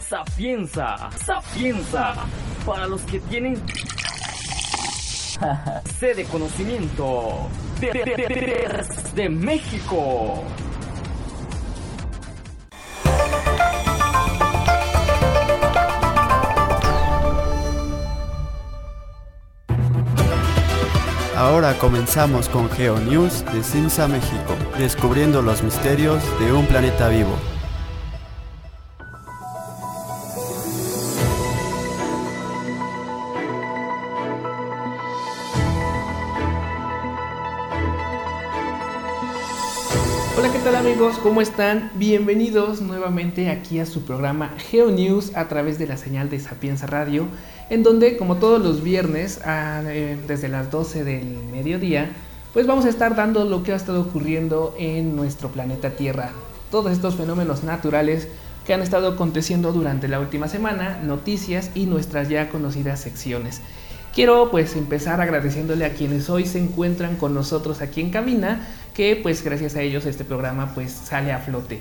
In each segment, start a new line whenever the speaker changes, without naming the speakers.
Sapienza, sapienza, para los que tienen sede de conocimiento de, de, de México.
Ahora comenzamos con GeoNews de Simsa México, descubriendo los misterios de un planeta vivo.
Están? Bienvenidos nuevamente aquí a su programa GeoNews a través de la señal de Sapienza Radio, en donde, como todos los viernes, eh, desde las 12 del mediodía, pues vamos a estar dando lo que ha estado ocurriendo en nuestro planeta Tierra. Todos estos fenómenos naturales que han estado aconteciendo durante la última semana, noticias y nuestras ya conocidas secciones. Quiero pues empezar agradeciéndole a quienes hoy se encuentran con nosotros aquí en cabina, que pues gracias a ellos este programa pues sale a flote.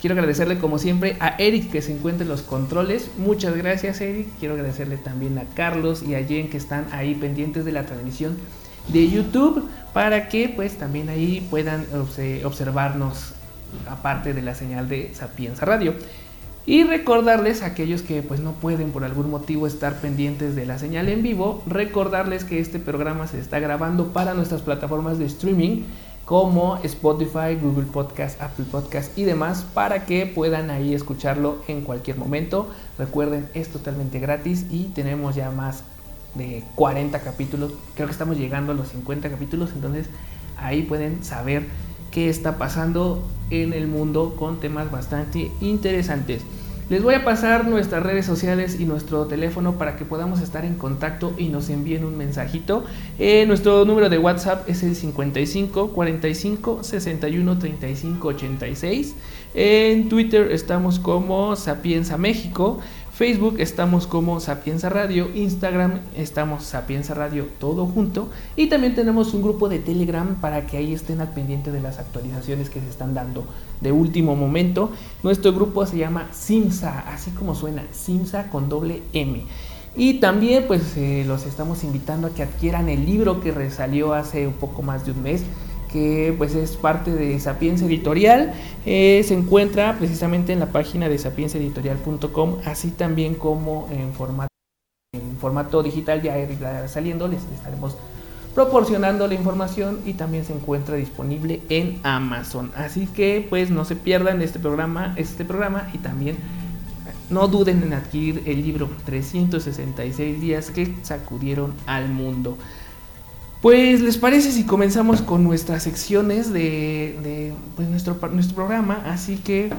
Quiero agradecerle como siempre a Eric que se encuentra en los controles. Muchas gracias Eric. Quiero agradecerle también a Carlos y a Jen que están ahí pendientes de la transmisión de YouTube para que pues también ahí puedan observarnos aparte de la señal de Sapienza Radio. Y recordarles a aquellos que pues no pueden por algún motivo estar pendientes de la señal en vivo, recordarles que este programa se está grabando para nuestras plataformas de streaming como Spotify, Google Podcast, Apple Podcast y demás para que puedan ahí escucharlo en cualquier momento. Recuerden, es totalmente gratis y tenemos ya más de 40 capítulos. Creo que estamos llegando a los 50 capítulos, entonces ahí pueden saber qué está pasando en el mundo con temas bastante interesantes. Les voy a pasar nuestras redes sociales y nuestro teléfono para que podamos estar en contacto y nos envíen un mensajito. Eh, nuestro número de WhatsApp es el 55 45 61 35 86. En Twitter estamos como Sapienza México. Facebook estamos como Sapienza Radio, Instagram estamos Sapienza Radio todo junto y también tenemos un grupo de Telegram para que ahí estén al pendiente de las actualizaciones que se están dando de último momento. Nuestro grupo se llama Simsa, así como suena, Simsa con doble M. Y también pues eh, los estamos invitando a que adquieran el libro que resalió hace un poco más de un mes que pues es parte de Sapienza Editorial. Eh, se encuentra precisamente en la página de sapienzaeditorial.com, así también como en formato, digital ya saliendo, les estaremos proporcionando la información y también se encuentra disponible en Amazon. Así que pues no se pierdan este programa, este programa y también no duden en adquirir el libro 366 días que sacudieron al mundo. Pues, ¿les parece si comenzamos con nuestras secciones de, pues, nuestro, nuestro programa? Así que,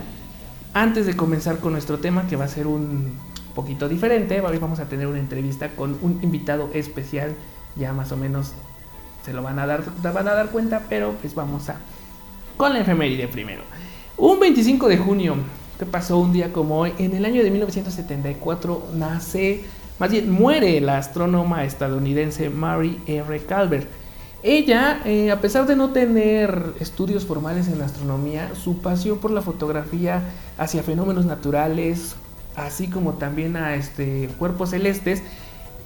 antes de comenzar con nuestro tema, que va a ser un poquito diferente, hoy vamos a tener una entrevista con un invitado especial, ya más o menos se lo van a dar, van a dar cuenta, pero pues vamos a con la efeméride primero. Un 25 de junio, que pasó un día como hoy, en el año de 1974 nace más bien muere la astrónoma estadounidense Mary R. Calvert. Ella, eh, a pesar de no tener estudios formales en astronomía, su pasión por la fotografía hacia fenómenos naturales, así como también a este, cuerpos celestes,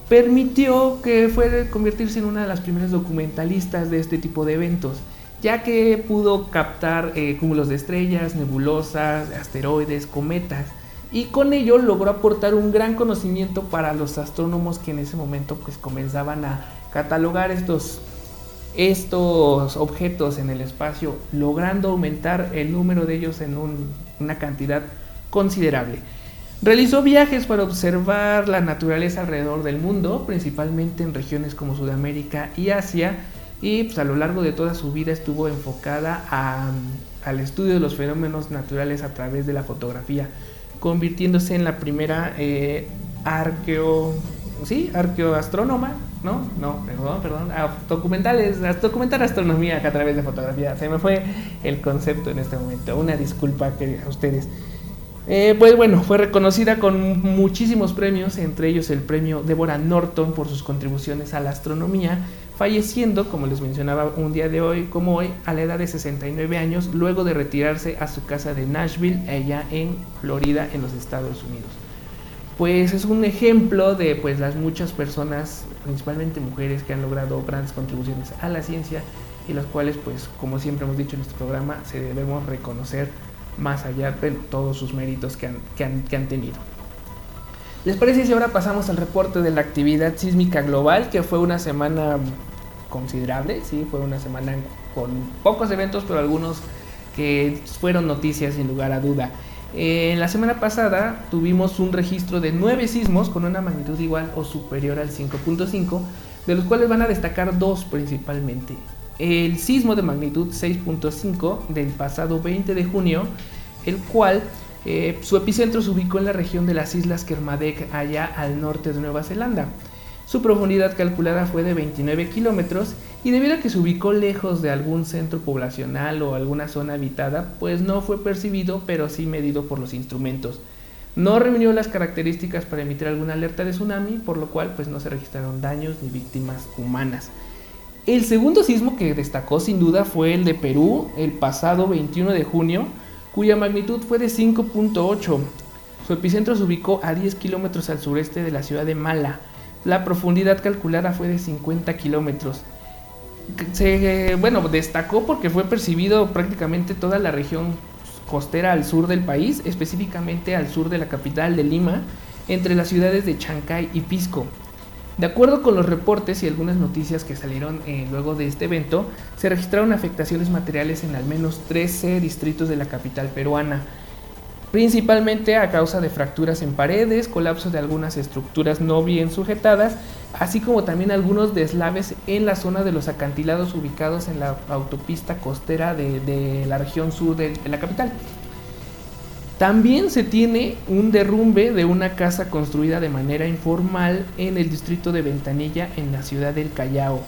permitió que fuera convertirse en una de las primeras documentalistas de este tipo de eventos, ya que pudo captar eh, cúmulos de estrellas, nebulosas, asteroides, cometas y con ello logró aportar un gran conocimiento para los astrónomos que en ese momento pues comenzaban a catalogar estos, estos objetos en el espacio, logrando aumentar el número de ellos en una cantidad considerable. Realizó viajes para observar la naturaleza alrededor del mundo, principalmente en regiones como Sudamérica y Asia, y pues, a lo largo de toda su vida estuvo enfocada al estudio de los fenómenos naturales a través de la fotografía convirtiéndose en la primera eh, arqueo, sí, arqueoastrónoma, ¿no? No, perdón, perdón, ah, documentales, documentar astronomía a través de fotografía. Se me fue el concepto en este momento. Una disculpa a ustedes. Eh, pues bueno, fue reconocida con muchísimos premios, entre ellos el premio Deborah Norton por sus contribuciones a la astronomía. Falleciendo, como les mencionaba un día de hoy, como hoy, a la edad de 69 años, luego de retirarse a su casa de Nashville, allá en Florida, en los Estados Unidos. Pues es un ejemplo de pues, las muchas personas, principalmente mujeres, que han logrado grandes contribuciones a la ciencia y las cuales, pues, como siempre hemos dicho en este programa, se debemos reconocer más allá de todos sus méritos que han, que han tenido. ¿Les parece si ahora pasamos al reporte de la actividad sísmica global, que fue una semana considerable, sí, fue una semana con pocos eventos, pero algunos que fueron noticias sin lugar a duda. Eh, en la semana pasada tuvimos un registro de nueve sismos con una magnitud igual o superior al 5.5, de los cuales van a destacar dos principalmente. El sismo de magnitud 6.5 del pasado 20 de junio, el cual eh, su epicentro se ubicó en la región de las Islas Kermadec, allá al norte de Nueva Zelanda. Su profundidad calculada fue de 29 kilómetros y debido a que se ubicó lejos de algún centro poblacional o alguna zona habitada, pues no fue percibido pero sí medido por los instrumentos. No reunió las características para emitir alguna alerta de tsunami, por lo cual pues no se registraron daños ni víctimas humanas. El segundo sismo que destacó sin duda fue el de Perú el pasado 21 de junio, cuya magnitud fue de 5.8. Su epicentro se ubicó a 10 kilómetros al sureste de la ciudad de Mala. La profundidad calculada fue de 50 kilómetros. Se, bueno, destacó porque fue percibido prácticamente toda la región costera al sur del país, específicamente al sur de la capital de Lima, entre las ciudades de Chancay y Pisco. De acuerdo con los reportes y algunas noticias que salieron eh, luego de este evento, se registraron afectaciones materiales en al menos 13 distritos de la capital peruana, principalmente a causa de fracturas en paredes, colapso de algunas estructuras no bien sujetadas, así como también algunos deslaves en la zona de los acantilados ubicados en la autopista costera de, la región sur de la capital. También se tiene un derrumbe de una casa construida de manera informal en el distrito de Ventanilla en la ciudad del Callao.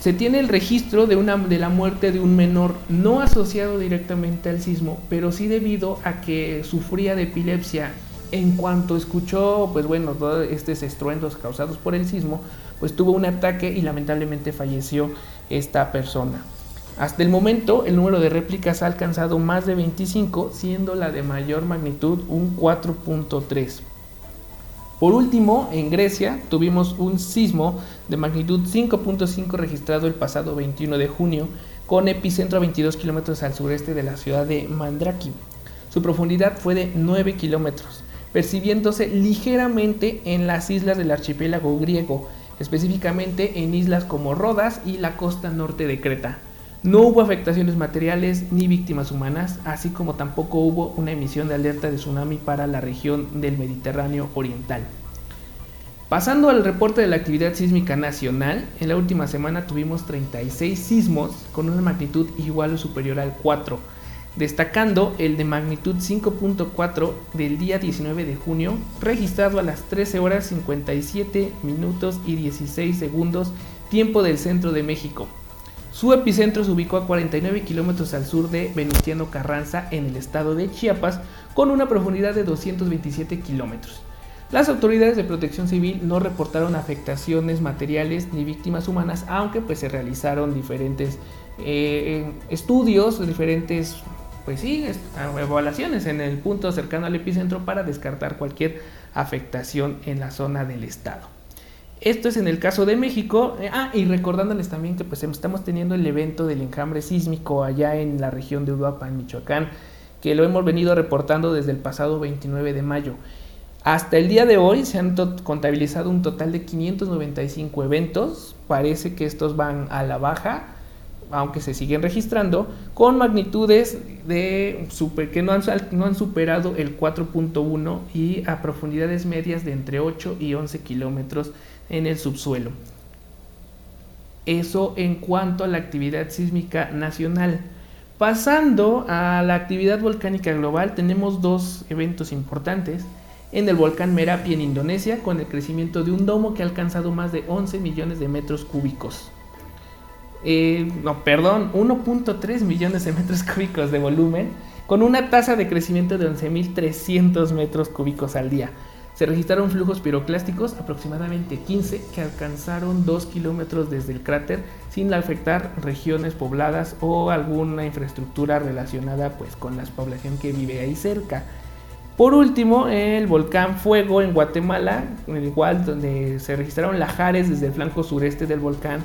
Se tiene el registro de, una, de la muerte de un menor no asociado directamente al sismo, pero sí debido a que sufría de epilepsia. En cuanto escuchó, pues bueno, todos estos estruendos causados por el sismo, pues tuvo un ataque y lamentablemente falleció esta persona. Hasta el momento, el número de réplicas ha alcanzado más de 25, siendo la de mayor magnitud un 4.3. Por último, en Grecia tuvimos un sismo de magnitud 5.5 registrado el pasado 21 de junio, con epicentro a 22 kilómetros al sureste de la ciudad de Mandraki. Su profundidad fue de 9 kilómetros, percibiéndose ligeramente en las islas del archipiélago griego, específicamente en islas como Rodas y la costa norte de Creta. No hubo afectaciones materiales ni víctimas humanas, así como tampoco hubo una emisión de alerta de tsunami para la región del Mediterráneo Oriental. Pasando al reporte de la actividad sísmica nacional, en la última semana tuvimos 36 sismos con una magnitud igual o superior al 4, destacando el de magnitud 5.4 del día 19 de junio, registrado a las 13 horas 57 minutos y 16 segundos, tiempo del centro de México. Su epicentro se ubicó a 49 kilómetros al sur de Venustiano Carranza, en el estado de Chiapas, con una profundidad de 227 kilómetros. Las autoridades de protección civil no reportaron afectaciones materiales ni víctimas humanas, aunque pues se realizaron diferentes eh, estudios, diferentes pues sí, evaluaciones en el punto cercano al epicentro para descartar cualquier afectación en la zona del estado. Esto es en el caso de México. Eh, ah, y recordándoles también que pues estamos teniendo el evento del enjambre sísmico allá en la región de Uruapan, Michoacán, que lo hemos venido reportando desde el pasado 29 de mayo. Hasta el día de hoy se han contabilizado un total de 595 eventos. Parece que estos van a la baja, aunque se siguen registrando, con magnitudes de super, que no han, no han superado el 4.1 y a profundidades medias de entre 8 y 11 kilómetros en el subsuelo. Eso en cuanto a la actividad sísmica nacional. Pasando a la actividad volcánica global, tenemos dos eventos importantes. En el volcán Merapi en Indonesia, con el crecimiento de un domo que ha alcanzado más de 11 millones de metros cúbicos. Eh, no, perdón, 1.3 millones de metros cúbicos de volumen, con una tasa de crecimiento de 11.300 metros cúbicos al día. Se registraron flujos piroclásticos, aproximadamente 15, que alcanzaron 2 kilómetros desde el cráter sin afectar regiones pobladas o alguna infraestructura relacionada pues, con la población que vive ahí cerca. Por último, el volcán Fuego en Guatemala, igual donde se registraron lajares desde el flanco sureste del volcán,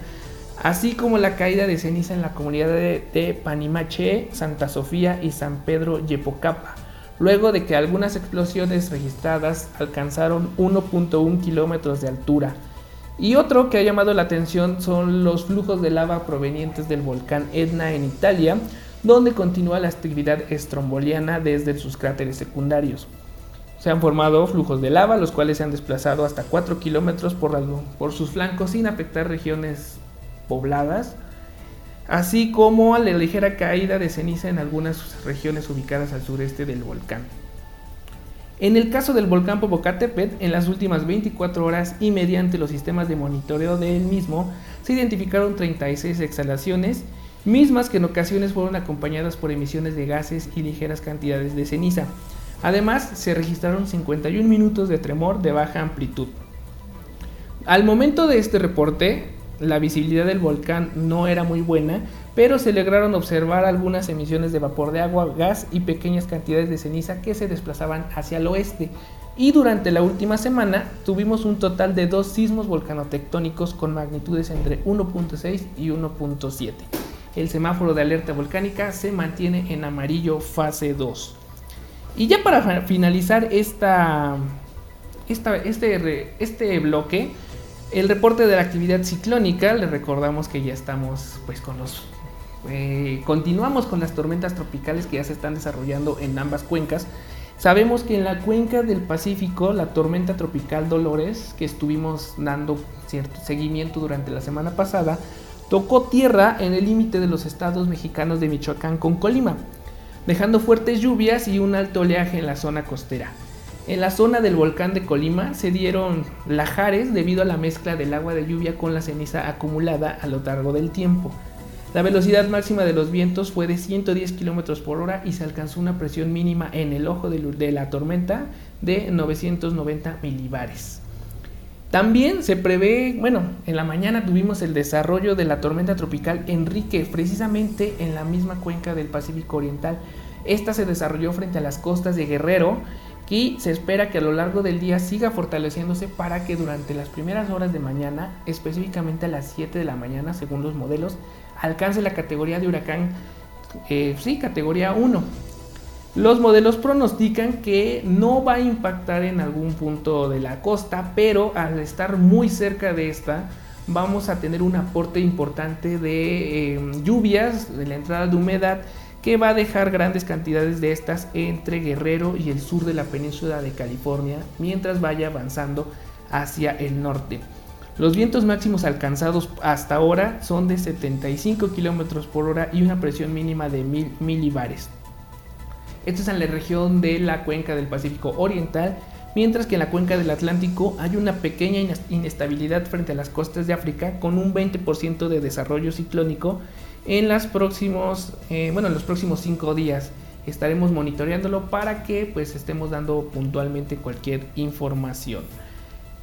así como la caída de ceniza en la comunidad de, de Panimache, Santa Sofía y San Pedro Yepocapa luego de que algunas explosiones registradas alcanzaron 1.1 kilómetros de altura. Y otro que ha llamado la atención son los flujos de lava provenientes del volcán Etna en Italia, donde continúa la actividad estromboliana desde sus cráteres secundarios. Se han formado flujos de lava, los cuales se han desplazado hasta 4 kilómetros por, por sus flancos sin afectar regiones pobladas así como a la ligera caída de ceniza en algunas regiones ubicadas al sureste del volcán. En el caso del volcán Popocatépetl, en las últimas 24 horas y mediante los sistemas de monitoreo del mismo, se identificaron 36 exhalaciones, mismas que en ocasiones fueron acompañadas por emisiones de gases y ligeras cantidades de ceniza. Además, se registraron 51 minutos de tremor de baja amplitud. Al momento de este reporte, la visibilidad del volcán no era muy buena, pero se lograron observar algunas emisiones de vapor de agua, gas y pequeñas cantidades de ceniza que se desplazaban hacia el oeste. Y durante la última semana tuvimos un total de dos sismos volcanotectónicos con magnitudes entre 1.6 y 1.7. El semáforo de alerta volcánica se mantiene en amarillo fase 2. Y ya para finalizar esta, este, este bloque, el reporte de la actividad ciclónica, le recordamos que ya estamos pues con los... Eh, continuamos con las tormentas tropicales que ya se están desarrollando en ambas cuencas. Sabemos que en la cuenca del Pacífico, la tormenta tropical Dolores, que estuvimos dando cierto seguimiento durante la semana pasada, tocó tierra en el límite de los estados mexicanos de Michoacán con Colima, dejando fuertes lluvias y un alto oleaje en la zona costera. En la zona del volcán de Colima se dieron lajares debido a la mezcla del agua de lluvia con la ceniza acumulada a lo largo del tiempo. La velocidad máxima de los vientos fue de 110 km por hora y se alcanzó una presión mínima en el ojo de la tormenta de 990 milibares. También se prevé, bueno, en la mañana tuvimos el desarrollo de la tormenta tropical Enrique, precisamente en la misma cuenca del Pacífico Oriental. Esta se desarrolló frente a las costas de Guerrero y se espera que a lo largo del día siga fortaleciéndose para que durante las primeras horas de mañana, específicamente a las 7 de la mañana según los modelos, alcance la categoría de huracán, eh, sí, categoría 1. Los modelos pronostican que no va a impactar en algún punto de la costa, pero al estar muy cerca de esta, vamos a tener un aporte importante de eh, lluvias, de la entrada de humedad que va a dejar grandes cantidades de estas entre Guerrero y el sur de la península de California mientras vaya avanzando hacia el norte. Los vientos máximos alcanzados hasta ahora son de 75 km por hora y una presión mínima de 1000 milibares. Esto es en la región de la cuenca del Pacífico Oriental, mientras que en la cuenca del Atlántico hay una pequeña inestabilidad frente a las costas de África con un 20% de desarrollo ciclónico en, las próximos, eh, bueno, en los próximos cinco días estaremos monitoreándolo para que pues estemos dando puntualmente cualquier información.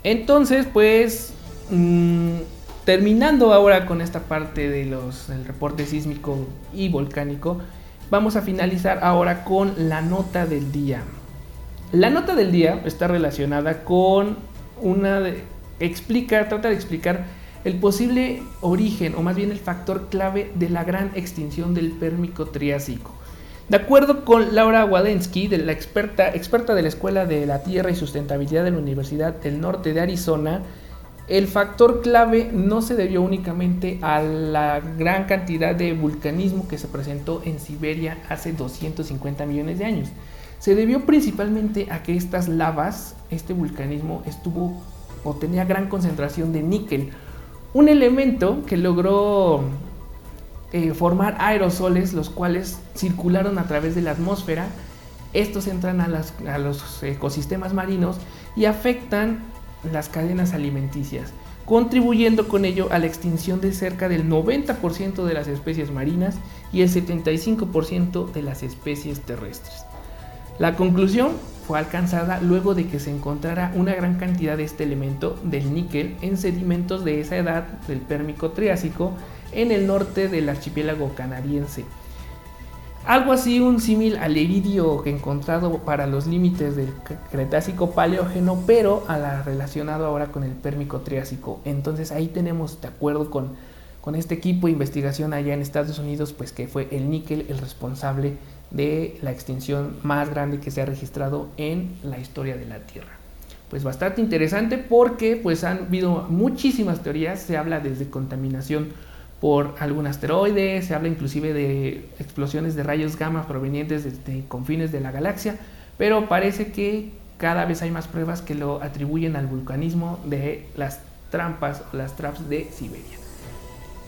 Entonces, pues mm, terminando ahora con esta parte de los, del reporte sísmico y volcánico, vamos a finalizar ahora con la nota del día. La nota del día está relacionada con una de, explica, trata de explicar el posible origen, o más bien el factor clave de la gran extinción del Pérmico Triásico. De acuerdo con Laura Wadensky, de la experta, experta de la Escuela de la Tierra y Sustentabilidad de la Universidad del Norte de Arizona, el factor clave no se debió únicamente a la gran cantidad de vulcanismo que se presentó en Siberia hace 250 millones de años. Se debió principalmente a que estas lavas, este vulcanismo, estuvo o tenía gran concentración de níquel, un elemento que logró eh, formar aerosoles, los cuales circularon a través de la atmósfera. Estos entran a, a los ecosistemas marinos y afectan las cadenas alimenticias, contribuyendo con ello a la extinción de cerca del 90% de las especies marinas y el 75% de las especies terrestres. La conclusión fue alcanzada luego de que se encontrara una gran cantidad de este elemento del níquel en sedimentos de esa edad del Pérmico Triásico en el norte del archipiélago canadiense. Algo así, un símil al iridio encontrado para los límites del Cretácico Paleógeno, pero a la relacionado ahora con el Pérmico Triásico. Entonces ahí tenemos, de acuerdo con, con este equipo de investigación allá en Estados Unidos, pues que fue el níquel el responsable de la extinción más grande que se ha registrado en la historia de la Tierra. Pues bastante interesante porque pues han habido muchísimas teorías, se habla desde contaminación por algún asteroide, se habla inclusive de explosiones de rayos gamma provenientes de, confines de la galaxia, pero parece que cada vez hay más pruebas que lo atribuyen al vulcanismo de las trampas o las traps de Siberia.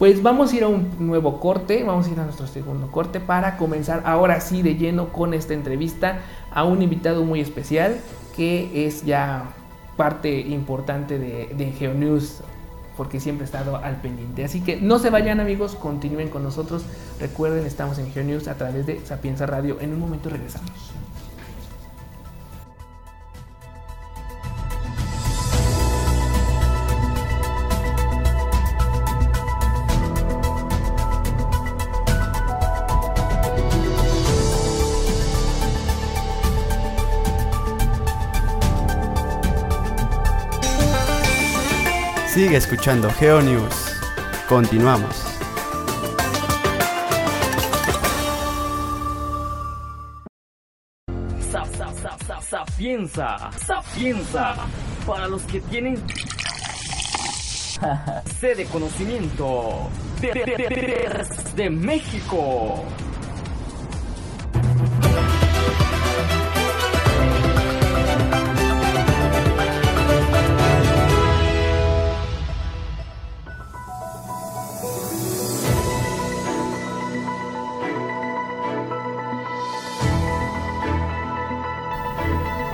Pues vamos a ir a un nuevo corte, vamos a ir a nuestro segundo corte para comenzar ahora sí de lleno con esta entrevista a un invitado muy especial que es ya parte importante de, de GeoNews porque siempre he estado al pendiente. Así que no se vayan amigos, continúen con nosotros. Recuerden, estamos en GeoNews a través de Sapienza Radio. En un momento regresamos.
Sigue escuchando GeoNews. Continuamos.
Sapienza, sapienza, para los que tienen sede de conocimiento de, de, de México.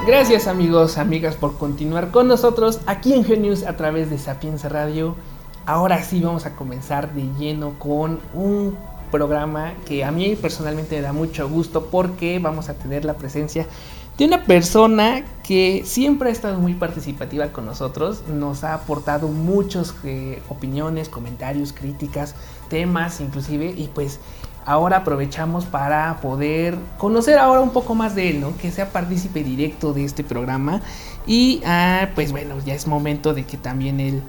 Gracias amigos, amigas por continuar con nosotros aquí en Genius a través de Sapienza Radio. Ahora sí vamos a comenzar de lleno con un programa que a mí personalmente me da mucho gusto porque vamos a tener la presencia de una persona que siempre ha estado muy participativa con nosotros, nos ha aportado muchas eh, opiniones, comentarios, críticas, temas inclusive y pues ahora aprovechamos para poder conocer ahora un poco más de él, ¿no? Que sea partícipe directo de este programa. Y ah, pues bueno, ya es momento de que también él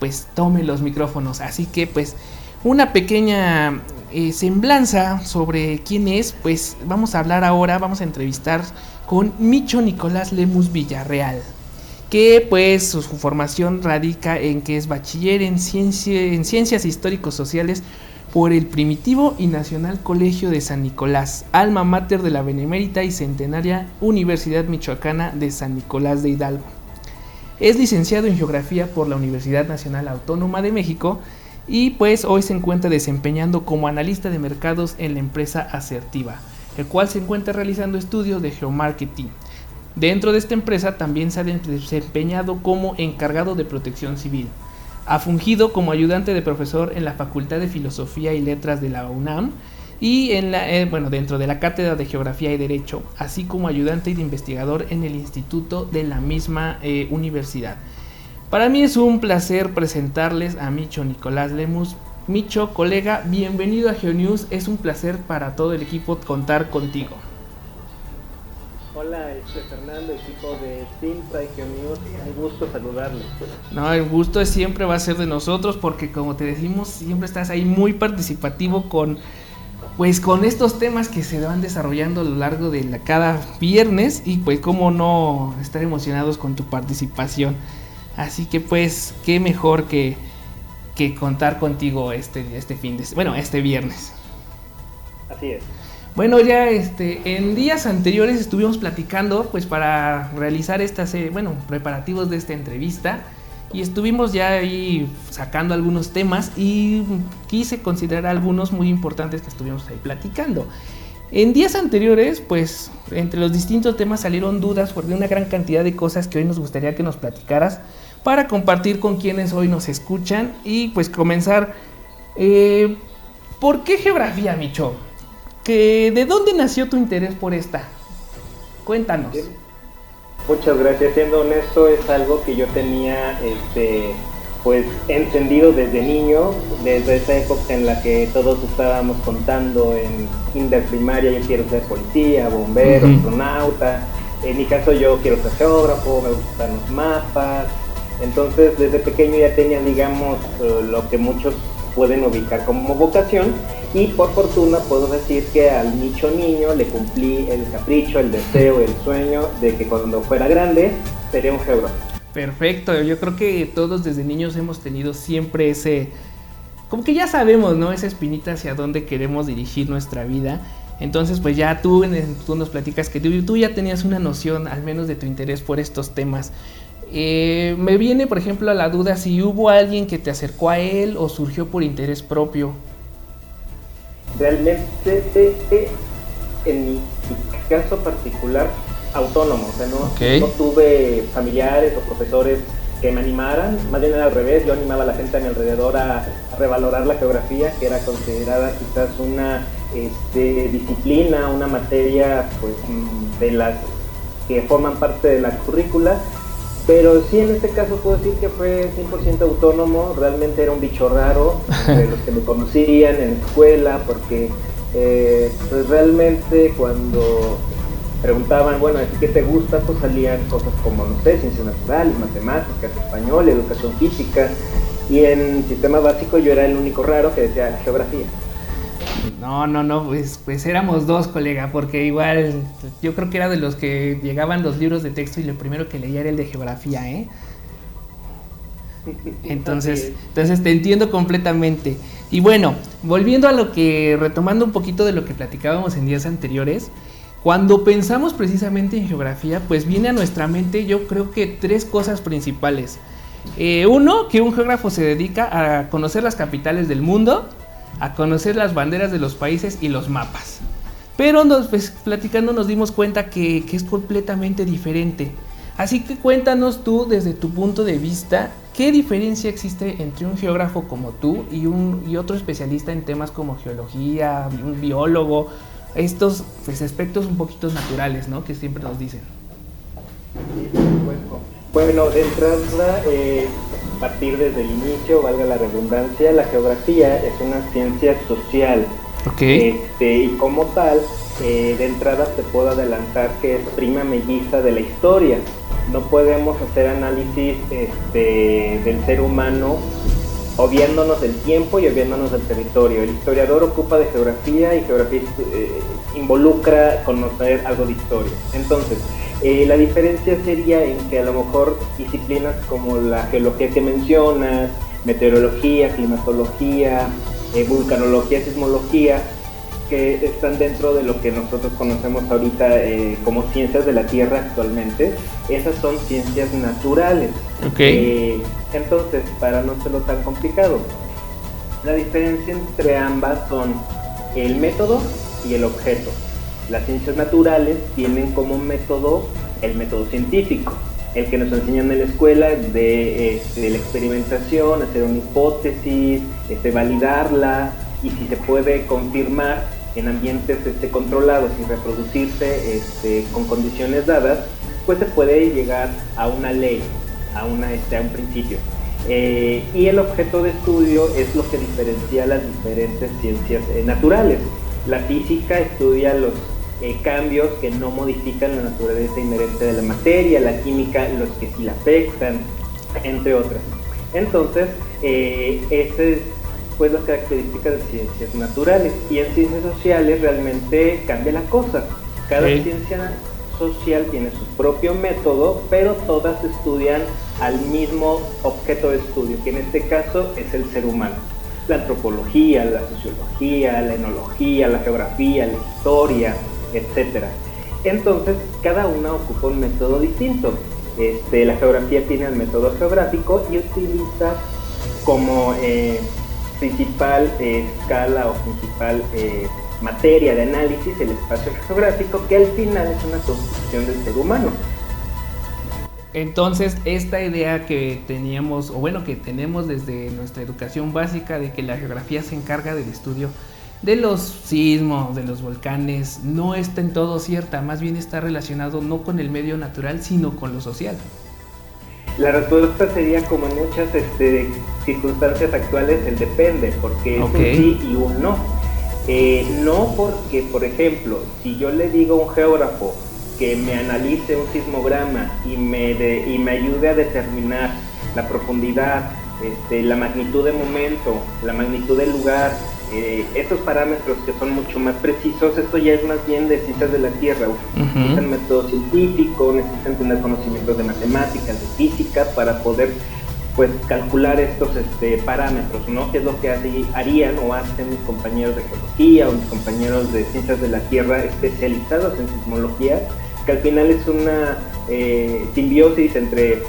pues tome los micrófonos. Así que pues una pequeña eh, semblanza sobre quién es, pues vamos a hablar ahora, vamos a entrevistar con Micho Nicolás Lemus Villarreal que pues su, formación radica en que es bachiller en, en ciencias históricos sociales por el Primitivo y Nacional Colegio de San Nicolás, alma mater de la Benemérita y Centenaria Universidad Michoacana de San Nicolás de Hidalgo. Es licenciado en Geografía por la Universidad Nacional Autónoma de México y pues hoy se encuentra desempeñando como analista de mercados en la empresa Asertiva, el cual se encuentra realizando estudios de geomarketing. Dentro de esta empresa también se ha desempeñado como encargado de protección civil. Ha fungido como ayudante de profesor en la Facultad de Filosofía y Letras de la UNAM y en la, eh, bueno, dentro de la Cátedra de Geografía y Derecho, así como ayudante de investigador en el instituto de la misma eh, universidad. Para mí es un placer presentarles a Micho Nicolás Lemus. Micho, colega, bienvenido a GeoNews. Es un placer para todo el equipo contar contigo.
Hola, este Fernando, equipo de Team News. Un gusto saludarles.
No, el gusto siempre va a ser de nosotros porque como te decimos, siempre estás ahí muy participativo con pues con estos temas que se van desarrollando a lo largo de la, cada viernes y pues cómo no estar emocionados con tu participación. Así que pues qué mejor que, que contar contigo este, este fin de bueno, este viernes.
Así es.
Bueno, ya este, en días anteriores estuvimos platicando, pues para realizar esta serie, bueno, preparativos de esta entrevista. Y estuvimos ya ahí sacando algunos temas y quise considerar algunos muy importantes que estuvimos ahí platicando. En días anteriores, pues entre los distintos temas salieron dudas porque una gran cantidad de cosas que hoy nos gustaría que nos platicaras para compartir con quienes hoy nos escuchan y pues comenzar. Eh, ¿Por qué geografía, Micho? Que ¿de dónde nació tu interés por esta? Cuéntanos.
Muchas gracias. Siendo honesto, es algo que yo tenía este, pues encendido desde niño, desde esa época en la que todos estábamos contando en kinder primaria, yo quiero ser policía, bombero, astronauta. En mi caso yo quiero ser geógrafo, me gustan los mapas. Entonces desde pequeño ya tenía, digamos, eh, lo que muchos pueden ubicar como vocación y por fortuna puedo decir que al nicho niño le cumplí el capricho, el deseo, el sueño de que cuando fuera grande sería un geógrafo.
Perfecto, yo creo que todos desde niños hemos tenido siempre ese, como que ya sabemos, ¿no? Esa espinita hacia dónde queremos dirigir nuestra vida. Entonces, pues ya tú, tú nos platicas que tú, tú ya tenías una noción, al menos de tu interés por estos temas. Eh, me viene, por ejemplo, a la duda si hubo alguien que te acercó a él o surgió por interés propio.
Realmente, en mi caso particular, autónomo, o sea, no, tuve familiares o profesores que me animaran, más bien era al revés, yo animaba a la gente a mi alrededor a, revalorar la geografía, que era considerada quizás una este, disciplina, una materia pues, mm, de las que forman parte de la currícula, pero sí, en este caso puedo decir que fue 100% autónomo, realmente era un bicho raro de los que me conocían en la escuela, porque eh, pues realmente cuando preguntaban, bueno, ¿qué te gusta? Pues salían cosas como, no sé, ciencias naturales, matemáticas, español, educación física, y en sistema básico yo era el único raro que decía geografía.
No, no, no, pues, pues éramos dos, colega, porque igual yo creo que era de los que llegaban los libros de texto y lo primero que leía era el de geografía, ¿eh? Entonces, entonces te entiendo completamente. Y bueno, volviendo a lo que, retomando un poquito de lo que platicábamos en días anteriores, cuando pensamos precisamente en geografía, pues viene a nuestra mente yo creo que tres cosas principales. Eh, uno, que un geógrafo se dedica a conocer las capitales del mundo, a conocer las banderas de los países y los mapas. Pero nos, pues, platicando nos dimos cuenta que, es completamente diferente. Así que cuéntanos tú desde tu punto de vista qué diferencia existe entre un geógrafo como tú y, un, y otro especialista en temas como geología, un biólogo, estos pues, aspectos un poquito naturales, ¿no? Que siempre nos dicen.
Bueno, de entrada, eh, partir desde el inicio, valga la redundancia, la geografía es una ciencia social. Este, y como tal, eh, de entrada te puedo adelantar que es prima melliza de la historia. No podemos hacer análisis este, del ser humano obviándonos del tiempo y obviándonos del territorio. El historiador ocupa de geografía y geografía eh, involucra conocer algo de historia. Entonces, eh, la diferencia sería en que a lo mejor disciplinas como la geología que mencionas, meteorología, climatología, eh, vulcanología, sismología, que están dentro de lo que nosotros conocemos ahorita eh, como ciencias de la Tierra actualmente, esas son ciencias naturales. entonces, para no serlo tan complicado, la diferencia entre ambas son el método y el objeto. Las ciencias naturales tienen como método el método científico, el que nos enseñan en la escuela de, este, la experimentación, hacer una hipótesis, este, validarla y si se puede confirmar en ambientes este, controlados y reproducirse con condiciones dadas, pues se puede llegar a una ley, a un principio. Eh, y el objeto de estudio es lo que diferencia las diferentes ciencias eh, naturales. La física estudia los eh, cambios que no modifican la naturaleza inherente de la materia, la química los que sí la afectan, entre otras. Entonces, eh, esas es pues las características de ciencias naturales. Y en ciencias sociales realmente cambia la cosa. Cada ciencia social tiene su propio método, pero todas estudian al mismo objeto de estudio, que en este caso es el ser humano la antropología, la sociología, la enología, la geografía, la historia, etc. Entonces, cada una ocupa un método distinto. Este, la geografía tiene el método geográfico y utiliza como eh, principal eh, escala o principal eh, materia de análisis el espacio geográfico, que al final es una construcción del ser humano.
Entonces, esta idea que teníamos, o bueno, que tenemos desde nuestra educación básica de que la geografía se encarga del estudio de los sismos, de los volcanes, no está en todo cierta, más bien está relacionado no con el medio natural, sino con lo social.
La respuesta sería como en muchas este, circunstancias actuales, el depende, porque es un sí y un no. Eh, no porque, por ejemplo, si yo le digo a un geógrafo que me analice un sismograma y me, y me ayude a determinar la profundidad, este, la magnitud de momento, la magnitud del lugar, eh, estos parámetros que son mucho más precisos, esto ya es más bien de ciencias de la Tierra, necesitan método científico, necesitan tener conocimientos de matemáticas, de física, para poder pues calcular estos este, parámetros, ¿no? Que es lo que harían o hacen mis compañeros de geología o mis compañeros de ciencias de la Tierra especializados en sismología, que al final es una eh, simbiosis entre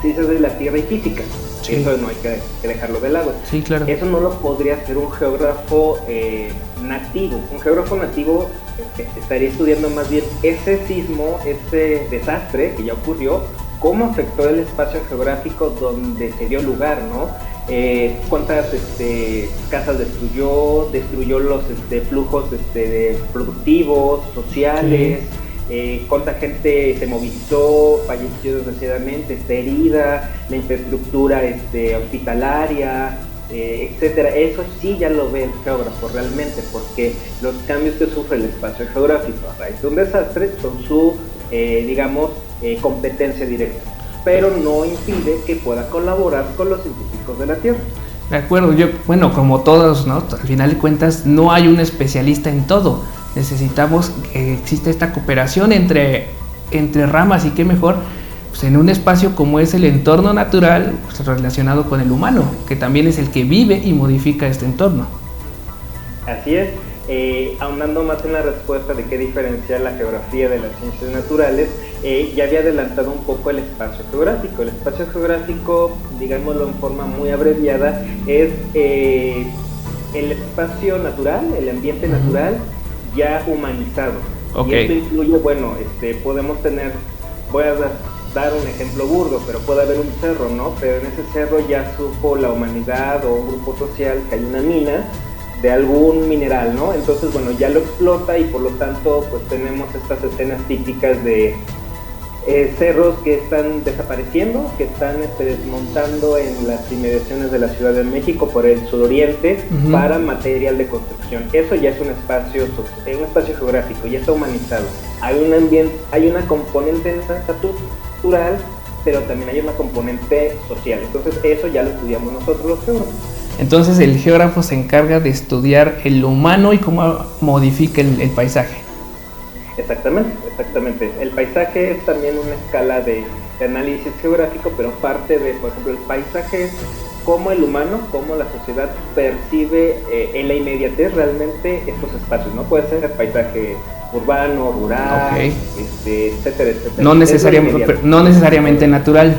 ciencias de la Tierra y física. Eso no hay que, dejarlo de lado.
Sí, claro.
Eso no lo podría hacer un geógrafo eh, nativo. Un geógrafo nativo eh, estaría estudiando más bien ese sismo, ese desastre que ya ocurrió, cómo afectó el espacio geográfico donde se dio lugar, ¿no? Eh, cuántas este, casas destruyó, destruyó los este, flujos este, productivos, sociales, eh, cuánta gente se movilizó, falleció desgraciadamente, está herida, la infraestructura este, hospitalaria, eh, etcétera. Eso sí ya lo ve el geógrafo realmente, porque los cambios que sufre el espacio geográfico a raíz de un desastre son su, eh, digamos, competencia directa, pero no impide que pueda colaborar con los científicos de la Tierra.
De acuerdo, yo, bueno, como todos, ¿no? Al final de cuentas, no hay un especialista en todo necesitamos que exista esta cooperación entre, entre ramas y qué mejor pues, en un espacio como es el entorno natural pues, relacionado con el humano, que también es el que vive y modifica este entorno.
Así es. Eh, aunando más en la respuesta de qué diferencia la geografía de las ciencias naturales, eh, ya había adelantado un poco el espacio geográfico. El espacio geográfico, digámoslo en forma muy abreviada, es eh, el espacio natural, el ambiente natural ya humanizado. Y esto incluye, bueno, este, podemos tener, voy a dar, un ejemplo burdo, pero puede haber un cerro, ¿no? Pero en ese cerro ya supo la humanidad o un grupo social que hay una mina de algún mineral, ¿no? Entonces, bueno, ya lo explota y por lo tanto, pues tenemos estas escenas típicas de eh, cerros que están desapareciendo, que están este, desmontando en las inmediaciones de la Ciudad de México por el suroriente para material de construcción. Eso ya es un espacio, eh, un espacio geográfico, ya está humanizado. Hay un ambiente, hay una componente natural, pero también hay una componente social. Entonces eso ya lo estudiamos nosotros los geógrafos.
Entonces el geógrafo se encarga de estudiar el humano y cómo modifica el paisaje.
Exactamente, exactamente. El paisaje es también una escala de, análisis geográfico, pero parte de, por ejemplo, el paisaje es cómo el humano, cómo la sociedad percibe eh, en la inmediatez realmente estos espacios, ¿no? Puede ser el paisaje urbano, rural, este, etcétera, etcétera.
No, necesariamente, no necesariamente natural.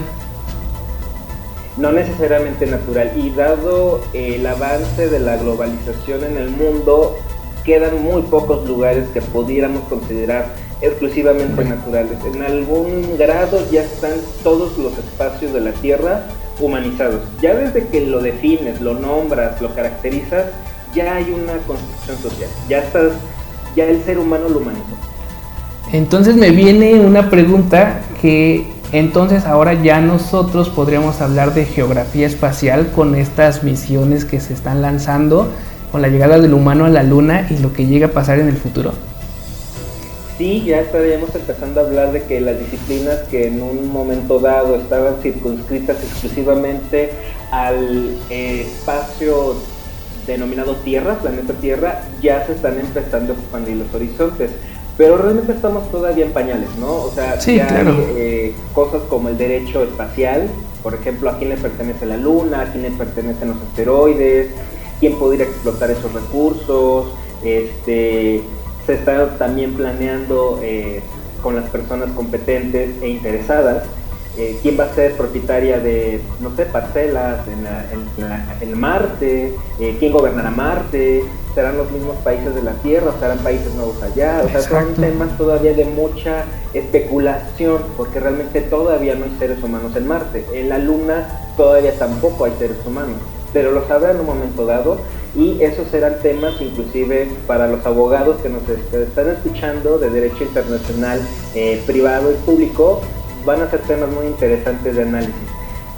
No necesariamente natural. Y dado el avance de la globalización en el mundo, quedan muy pocos lugares que pudiéramos considerar exclusivamente naturales. En algún grado ya están todos los espacios de la Tierra humanizados. Ya desde que lo defines, lo nombras, lo caracterizas, ya hay una construcción social. Ya estás, ya el ser humano lo humanizó.
Entonces me viene una pregunta que entonces ahora ya nosotros podríamos hablar de geografía espacial con estas misiones que se están lanzando con la llegada del humano a la luna y lo que llega a pasar en el futuro?
Sí, ya estaríamos empezando a hablar de que las disciplinas que en un momento dado estaban circunscritas exclusivamente al eh, espacio denominado Tierra, planeta Tierra, ya se están empezando a expandir los horizontes. Pero realmente estamos todavía en pañales, ¿no? O sea, ya hay eh, cosas como el derecho espacial, por ejemplo, a quién le pertenece la Luna, a quién le pertenecen los asteroides, quién podría explotar esos recursos, este, se está también planeando eh, con las personas competentes e interesadas eh, quién va a ser propietaria de, no sé, parcelas en, Marte, eh, quién gobernará Marte, serán los mismos países de la Tierra, serán países nuevos allá, o sea, son temas todavía de mucha especulación, porque realmente todavía no hay seres humanos en Marte, en la Luna todavía tampoco hay seres humanos pero lo sabrá en un momento dado y esos serán temas inclusive para los abogados que nos están escuchando de derecho internacional eh, privado y público, van a ser temas muy interesantes de análisis.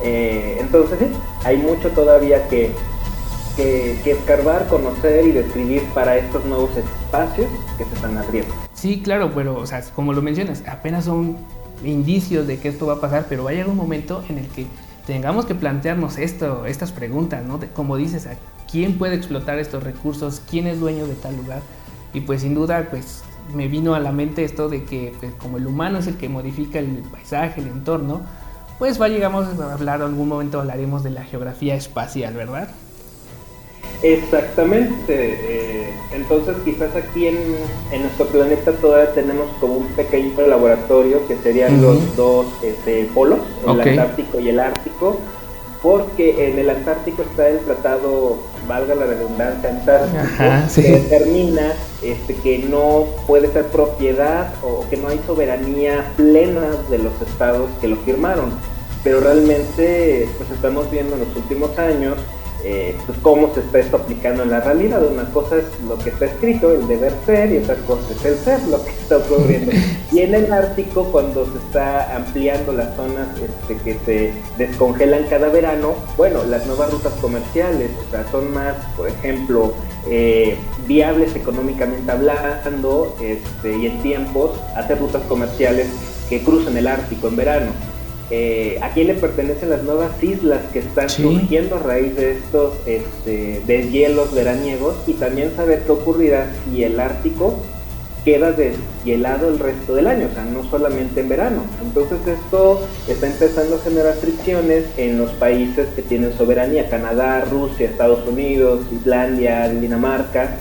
Eh, entonces, hay mucho todavía que, que, que, escarbar, conocer y describir para estos nuevos espacios que se están abriendo.
Sí, claro, pero o sea, como lo mencionas, apenas son indicios de que esto va a pasar, pero va a llegar un momento en el que tengamos que plantearnos esto, estas preguntas, ¿no? como dices, quién puede explotar estos recursos? ¿Quién es dueño de tal lugar? Y pues sin duda, pues me vino a la mente esto de que pues, como el humano es el que modifica el paisaje, el entorno, pues va, llegamos a hablar, algún momento hablaremos de la geografía espacial, ¿verdad?
Exactamente. Eh, entonces quizás aquí en, nuestro planeta todavía tenemos como un pequeño laboratorio que serían los dos este, polos, el Antártico y el Ártico, porque en el Antártico está el tratado, valga la redundancia, Antártico, que determina este, que no puede ser propiedad o que no hay soberanía plena de los estados que lo firmaron. Pero realmente, pues estamos viendo en los últimos años eh, pues cómo se está esto aplicando en la realidad. Una cosa es lo que está escrito, el deber ser, y otra cosa es el ser, lo que está ocurriendo. y en el Ártico, cuando se está ampliando las zonas este, que se descongelan cada verano, bueno, las nuevas rutas comerciales, o sea, son más, por ejemplo, eh, viables económicamente hablando este, y en tiempos, hacer rutas comerciales que crucen el Ártico en verano eh, a quién le pertenecen las nuevas islas que están surgiendo a raíz de estos este, deshielos veraniegos y también saber qué ocurrirá si el Ártico queda deshielado el resto del año, o sea, no solamente en verano. Entonces esto está empezando a generar fricciones en los países que tienen soberanía, Canadá, Rusia, Estados Unidos, Islandia, Dinamarca,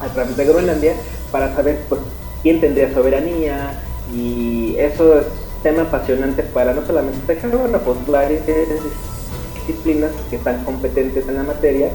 a través de Groenlandia, para saber pues, quién tendría soberanía y eso es tema apasionante para no solamente dejar pues varias disciplinas que están competentes en la materia,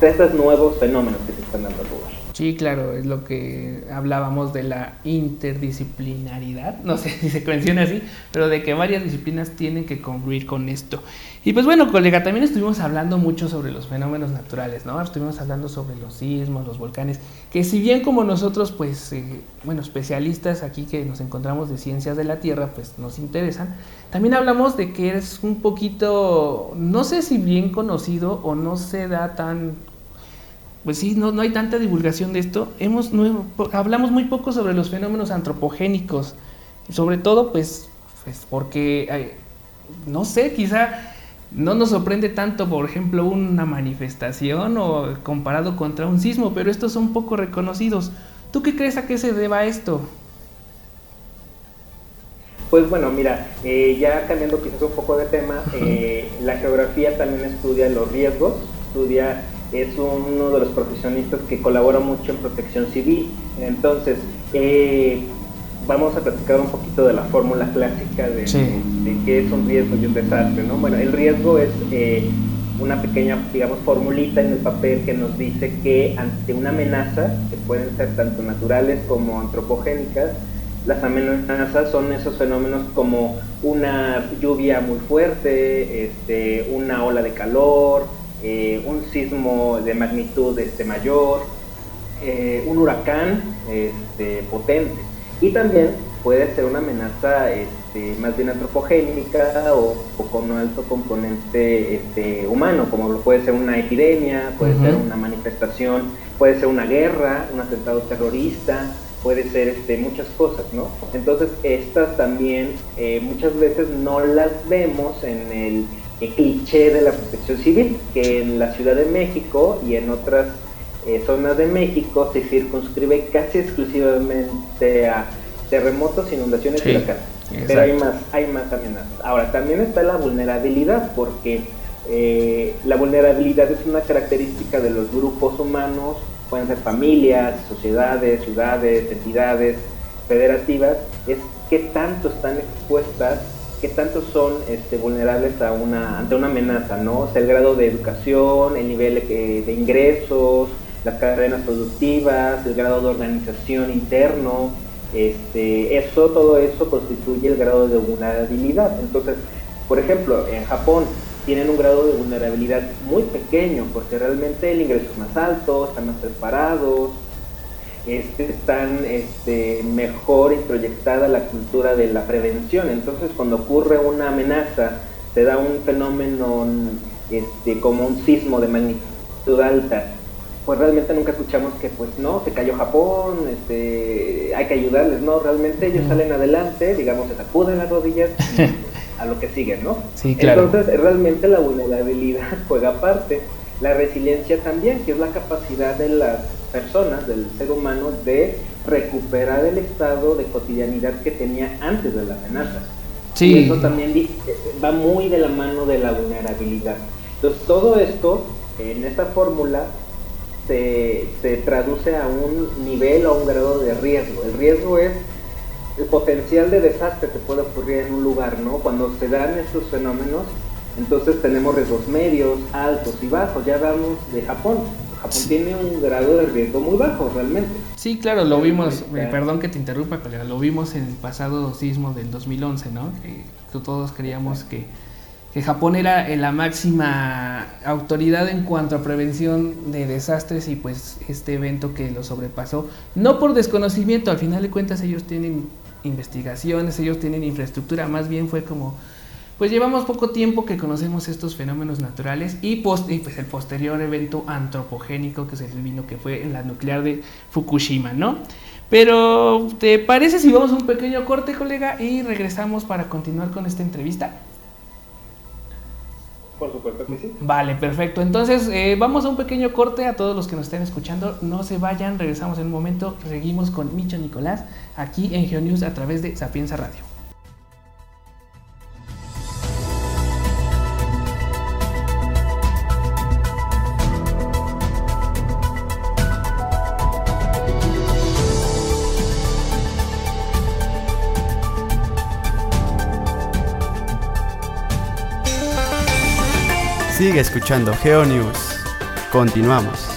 de estos nuevos fenómenos que se están dando lugar.
Sí, claro, es lo que hablábamos de la interdisciplinaridad, no sé si se menciona así, pero de que varias disciplinas tienen que concluir con esto. Y pues bueno, colega, también estuvimos hablando mucho sobre los fenómenos naturales, ¿no? Estuvimos hablando sobre los sismos, los volcanes, que si bien como nosotros, pues, eh, bueno, especialistas aquí que nos encontramos de ciencias de la Tierra, pues nos interesan, también hablamos de que es un poquito, no sé si bien conocido o no se da tan pues sí, no, no hay tanta divulgación de esto. Hemos, hablamos muy poco sobre los fenómenos antropogénicos, sobre todo pues, pues porque, no sé, quizá no nos sorprende tanto, por ejemplo, una manifestación o comparado contra un sismo, pero estos son poco reconocidos. ¿Tú qué crees a qué se deba esto?
Pues bueno, mira, eh, ya cambiando quizás un poco de tema, eh, la geografía también estudia los riesgos, estudia es uno de los profesionistas que colabora mucho en protección civil. Entonces, eh, vamos a platicar un poquito de la fórmula clásica de, qué es un riesgo y un desastre. ¿no? Bueno, el riesgo es eh, una pequeña, digamos, formulita en el papel que nos dice que ante una amenaza, que pueden ser tanto naturales como antropogénicas, las amenazas son esos fenómenos como una lluvia muy fuerte, este, una ola de calor, eh, un sismo de magnitud este, mayor, eh, un huracán este, potente. Y también puede ser una amenaza este, más bien antropogénica o, con un alto componente este, humano, como puede ser una epidemia, puede ser una manifestación, puede ser una guerra, un atentado terrorista, puede ser este, muchas cosas, ¿no? Entonces estas también eh, muchas veces no las vemos en el el cliché de la protección civil, que en la Ciudad de México y en otras eh, zonas de México se circunscribe casi exclusivamente a terremotos, inundaciones y huracanes. Pero hay más, hay más amenazas. Ahora, también está la vulnerabilidad, porque eh, la vulnerabilidad es una característica de los grupos humanos, pueden ser familias, sociedades, ciudades, entidades federativas, es qué tanto están expuestas qué tanto son este, vulnerables a una, ante una amenaza, ¿no? O sea, el grado de educación, el nivel de, ingresos, las cadenas productivas, el grado de organización interno, este, eso, todo eso constituye el grado de vulnerabilidad. Entonces, por ejemplo, en Japón, tienen un grado de vulnerabilidad muy pequeño, porque realmente el ingreso es más alto, están más preparados, este, están este, mejor introyectada la cultura de la prevención. Entonces, cuando ocurre una amenaza, se da un fenómeno este, como un sismo de magnitud alta, pues realmente nunca escuchamos que, pues no, se cayó Japón, este, hay que ayudarles, no, realmente ellos salen adelante, digamos, se sacuden las rodillas a lo que sigue, ¿no?
Sí, claro.
Entonces, realmente la vulnerabilidad juega parte. La resiliencia también, que es la capacidad de las personas, del ser humano, de recuperar el estado de cotidianidad que tenía antes de la amenaza. Sí. Y eso también va muy de la mano de la vulnerabilidad. Entonces, todo esto, en esta fórmula, se, se traduce a un nivel o a un grado de riesgo. El riesgo es el potencial de desastre que puede ocurrir en un lugar, ¿no? Cuando se dan estos fenómenos, entonces tenemos riesgos medios, altos y bajos. Ya hablamos de Japón. Japón tiene un grado de riesgo muy bajo realmente.
Sí, claro, lo vimos, eh, perdón que te interrumpa, colega, lo vimos en el pasado sismo del 2011, ¿no? Que todos creíamos que, que Japón era la máxima autoridad en cuanto a prevención de desastres y pues este evento que lo sobrepasó, no por desconocimiento, al final de cuentas ellos tienen investigaciones, ellos tienen infraestructura, más bien fue como pues llevamos poco tiempo que conocemos estos fenómenos naturales y, post, y pues el posterior evento antropogénico que se vino que fue en la nuclear de Fukushima, ¿no? Pero, ¿te parece si vamos a un pequeño corte, colega, y regresamos para continuar con esta entrevista?
Por supuesto que sí.
Vale, perfecto. Entonces, eh, vamos a un pequeño corte a todos los que nos estén escuchando. No se vayan, regresamos en un momento. Seguimos con Micho Nicolás aquí en GeoNews a través de Sapienza Radio.
Sigue escuchando GeoNews. Continuamos.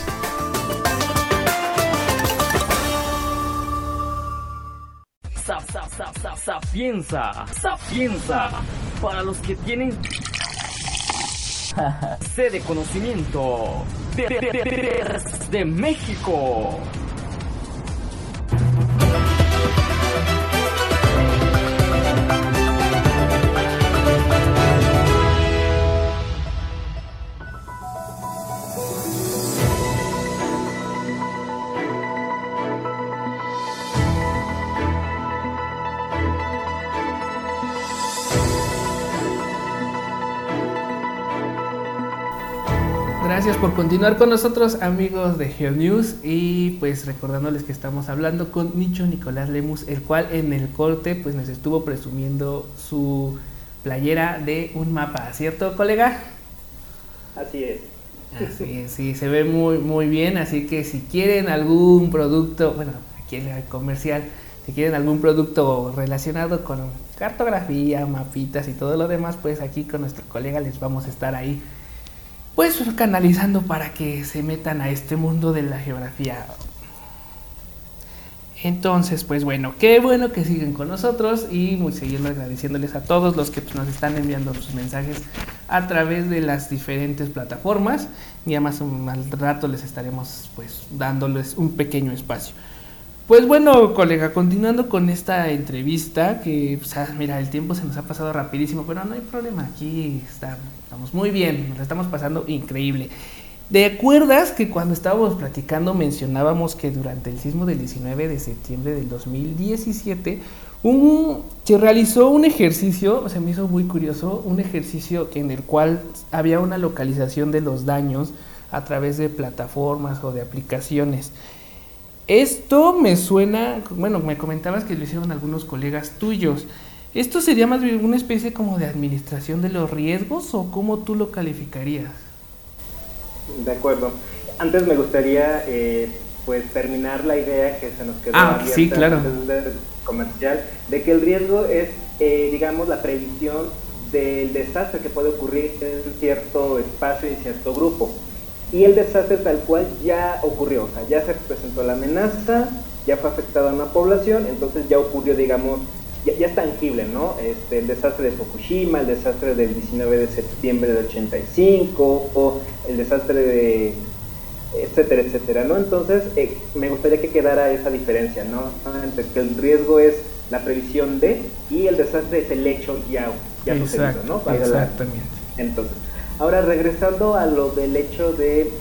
Sapienza, sapienza, para los que tienen sede de conocimiento de México.
Gracias por continuar con nosotros amigos de GeoNews y pues recordándoles que estamos hablando con Nicho Nicolás Lemus, el cual en el corte pues nos estuvo presumiendo su playera de un mapa, ¿cierto colega?
Así es.
Así es, sí, se ve muy muy bien, así que si quieren algún producto, bueno, aquí en el comercial, si quieren algún producto relacionado con cartografía, mapitas y todo lo demás, pues aquí con nuestro colega les vamos a estar ahí pues canalizando para que se metan a este mundo de la geografía. Entonces, pues bueno, qué bueno que siguen con nosotros y muy agradeciéndoles a todos los que pues, nos están enviando sus mensajes a través de las diferentes plataformas. Y además un, al rato les estaremos pues dándoles un pequeño espacio. Pues bueno, colega, continuando con esta entrevista, que mira, el tiempo se nos ha pasado rapidísimo, pero no hay problema, aquí estamos muy bien, nos estamos pasando increíble. ¿De acuerdas que cuando estábamos platicando mencionábamos que durante el sismo del 19 de septiembre del 2017 un, se realizó un ejercicio, se me hizo muy curioso, un ejercicio en el cual había una localización de los daños a través de plataformas o de aplicaciones. Esto me suena, bueno, me comentabas que lo hicieron algunos colegas tuyos. ¿Esto sería más bien una especie como de administración de los riesgos o cómo tú lo calificarías?
De acuerdo. Antes me gustaría eh, pues terminar la idea que se nos quedó
ah, sí, claro.
comercial de que el riesgo es, eh, digamos, la previsión del desastre que puede ocurrir en cierto espacio y en cierto grupo y el desastre tal cual ya ocurrió, o sea, ya se presentó la amenaza, ya fue afectada una población, entonces ya ocurrió, digamos, ya, es tangible, ¿no? Este, el desastre de Fukushima, el desastre del 19 de septiembre del 85, o el desastre de etcétera, etcétera, ¿no? Entonces, eh, me gustaría que quedara esa diferencia, ¿no? Entre que el riesgo es la previsión de y el desastre es el hecho ya, ya sucedido, ¿no?
exactamente.
Entonces, ahora regresando a lo del hecho de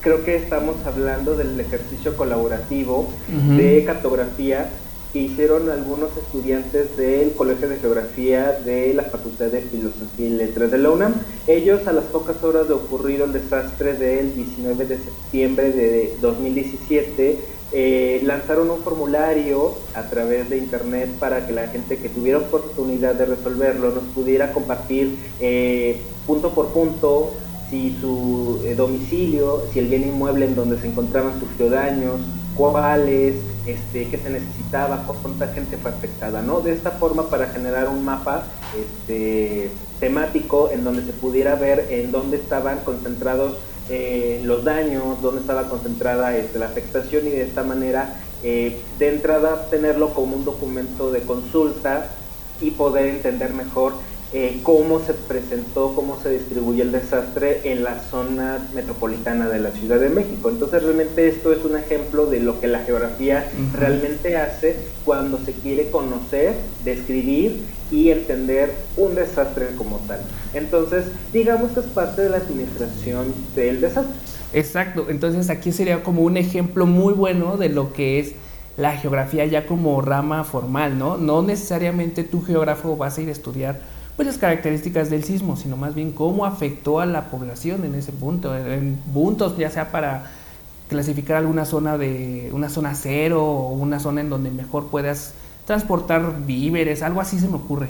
creo que estamos hablando del ejercicio colaborativo de cartografía que hicieron algunos estudiantes del Colegio de Geografía de la Facultad de Filosofía y Letras de la UNAM. Ellos a las pocas horas de ocurrido el desastre del 19 de septiembre de 2017 eh, lanzaron un formulario a través de internet para que la gente que tuviera oportunidad de resolverlo nos pudiera compartir eh, punto por punto si su eh, domicilio, si el bien inmueble en donde se encontraban sufrió daños, cuáles, este, qué se necesitaba, cuánta gente fue afectada, ¿no? De esta forma para generar un mapa este, temático en donde se pudiera ver en dónde estaban concentrados eh, los daños, dónde estaba concentrada este, la afectación y de esta manera eh, de entrada tenerlo como un documento de consulta y poder entender mejor eh, cómo se presentó, cómo se distribuye el desastre en la zona metropolitana de la Ciudad de México. Entonces realmente esto es un ejemplo de lo que la geografía realmente hace cuando se quiere conocer, describir y entender un desastre como tal. Entonces, digamos que es parte de la administración del desastre.
Exacto, entonces aquí sería como un ejemplo muy bueno de lo que es la geografía ya como rama formal, ¿no? No necesariamente tu geógrafo vas a ir a estudiar pues las características del sismo, sino más bien cómo afectó a la población en ese punto, en puntos ya sea para clasificar alguna zona de una zona cero o una zona en donde mejor puedas transportar víveres, algo así se me ocurre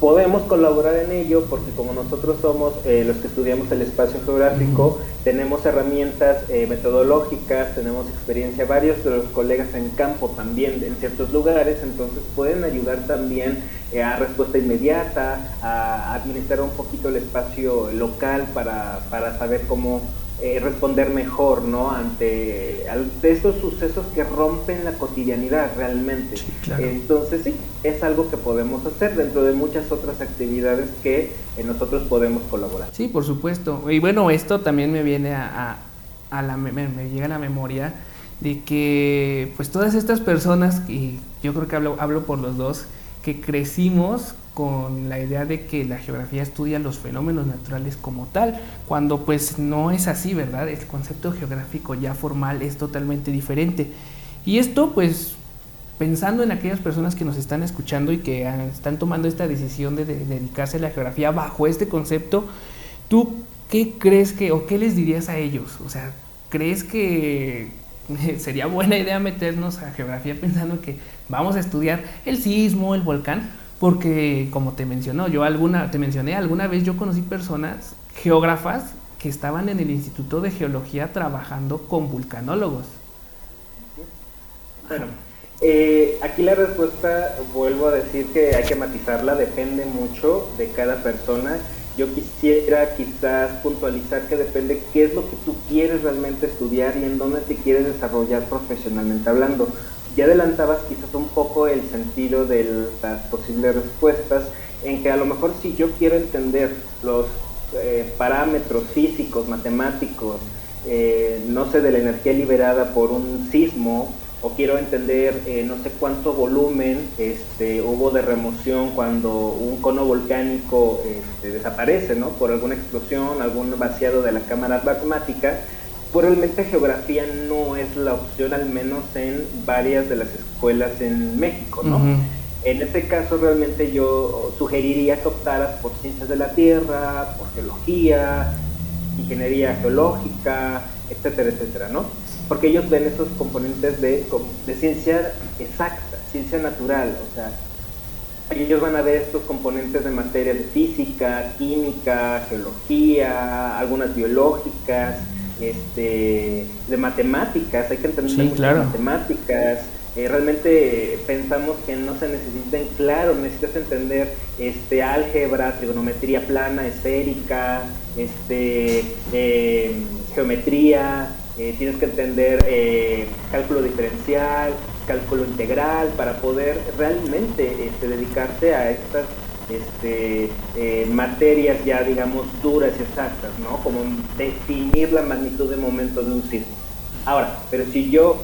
podemos colaborar en ello porque como nosotros somos eh, los que estudiamos el espacio geográfico, tenemos herramientas eh, metodológicas, tenemos experiencia, varios de los colegas en campo también en ciertos lugares, entonces pueden ayudar también eh, a respuesta inmediata, a administrar un poquito el espacio local para, para saber cómo eh, responder mejor, ¿no? Ante, estos sucesos que rompen la cotidianidad realmente. Entonces sí, es algo que podemos hacer dentro de muchas otras actividades que eh, nosotros podemos colaborar.
Sí, por supuesto. Y bueno, esto también me viene a, la, me, llega a la memoria de que pues todas estas personas, y yo creo que hablo, hablo por los dos, que crecimos con la idea de que la geografía estudia los fenómenos naturales como tal, cuando pues no es así, ¿verdad? El concepto geográfico ya formal es totalmente diferente. Y esto pues pensando en aquellas personas que nos están escuchando y que están tomando esta decisión de, dedicarse a la geografía bajo este concepto, ¿tú qué crees que o qué les dirías a ellos? O sea, ¿crees que sería buena idea meternos a geografía pensando que vamos a estudiar el sismo, el volcán? Porque como te mencionó, yo alguna, te mencioné, alguna vez yo conocí personas, geógrafas, que estaban en el Instituto de Geología trabajando con vulcanólogos.
Bueno, eh, aquí la respuesta, vuelvo a decir que hay que matizarla, depende mucho de cada persona. Yo quisiera quizás puntualizar que depende qué es lo que tú quieres realmente estudiar y en dónde te quieres desarrollar profesionalmente hablando ya adelantabas quizás un poco el sentido de las posibles respuestas, en que a lo mejor si yo quiero entender los eh, parámetros físicos, matemáticos, eh, no sé, de la energía liberada por un sismo, o quiero entender eh, no sé cuánto volumen este, hubo de remoción cuando un cono volcánico este, desaparece, ¿no? Por alguna explosión, algún vaciado de la cámara magmática, probablemente geografía no es la opción, al menos en varias de las escuelas en México, ¿no? En este caso realmente yo sugeriría que optaras por ciencias de la tierra, por geología, ingeniería geológica, etcétera, etcétera, ¿no? Porque ellos ven esos componentes de, de ciencia exacta, ciencia natural, o sea, ellos van a ver estos componentes de materia de física, química, geología, algunas biológicas, este, de matemáticas, hay que entender matemáticas. Eh, realmente pensamos que no se necesitan, claro, necesitas entender este, álgebra, trigonometría plana, esférica, este, eh, geometría, eh, tienes que entender cálculo diferencial, cálculo integral, para poder realmente este, dedicarte a estas este, eh, materias ya, digamos, duras y exactas, ¿no? Como definir la magnitud de momento de un sismo. Ahora, pero si yo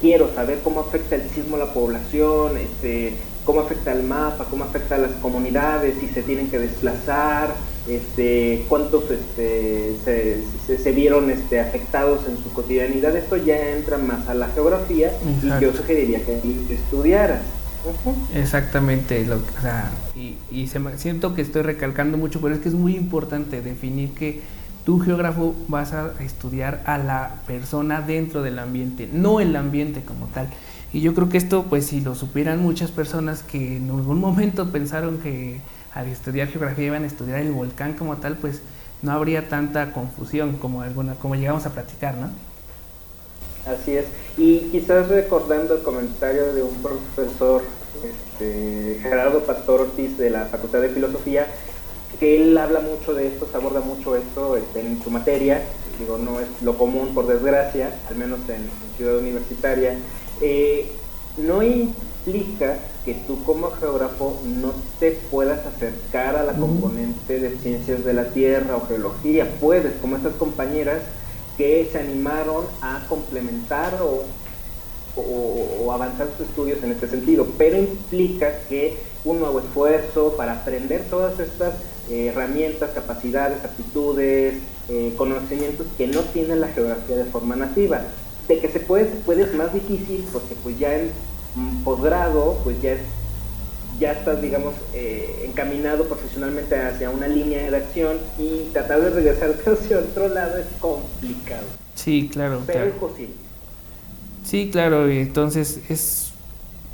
quiero saber cómo afecta el sismo a la población, este, cómo afecta al mapa, cómo afecta a las comunidades, si se tienen que desplazar, este, cuántos este, se, vieron este, afectados en su cotidianidad, esto ya entra más a la geografía y yo sugeriría que estudiaras.
Exactamente, lo, o sea, y, y se siento que estoy recalcando mucho, pero es que es muy importante definir que tú geógrafo vas a estudiar a la persona dentro del ambiente, no el ambiente como tal. Y yo creo que esto, pues si lo supieran muchas personas que en algún momento pensaron que al estudiar geografía iban a estudiar el volcán como tal, pues no habría tanta confusión como alguna, como llegamos a platicar, ¿no?
Así es. Y quizás recordando el comentario de un profesor, este, Gerardo Pastor Ortiz de la Facultad de Filosofía, que él habla mucho de esto, se aborda mucho esto este, en su materia, digo, no es lo común por desgracia, al menos en, Ciudad Universitaria, eh, no implica que tú como geógrafo no te puedas acercar a la componente de ciencias de la Tierra o geología, puedes, como estas compañeras que se animaron a complementar o, avanzar sus estudios en este sentido, pero implica que un nuevo esfuerzo para aprender todas estas eh, herramientas, capacidades, aptitudes, eh, conocimientos que no tiene la geografía de forma nativa. De que se puede, puede es más difícil porque pues ya en posgrado pues ya ya estás digamos eh, encaminado profesionalmente hacia una línea de acción y tratar de regresar hacia otro lado es complicado.
Sí, claro.
Pero es posible.
Sí, claro, entonces es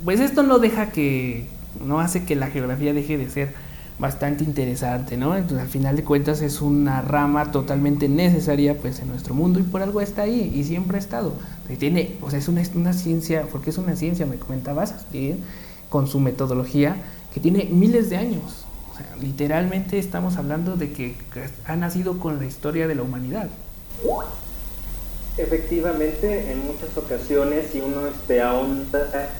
pues esto no deja que no hace que la geografía deje de ser bastante interesante, ¿no? Entonces al final de cuentas es una rama totalmente necesaria pues en nuestro mundo y por algo está ahí y siempre ha estado. Tiene, o sea, es una, una ciencia, porque es una ciencia, me comentabas, con su metodología que tiene miles de años. Literalmente estamos hablando de que ha nacido con la historia de la humanidad.
Efectivamente, en muchas ocasiones, si uno este, ahonda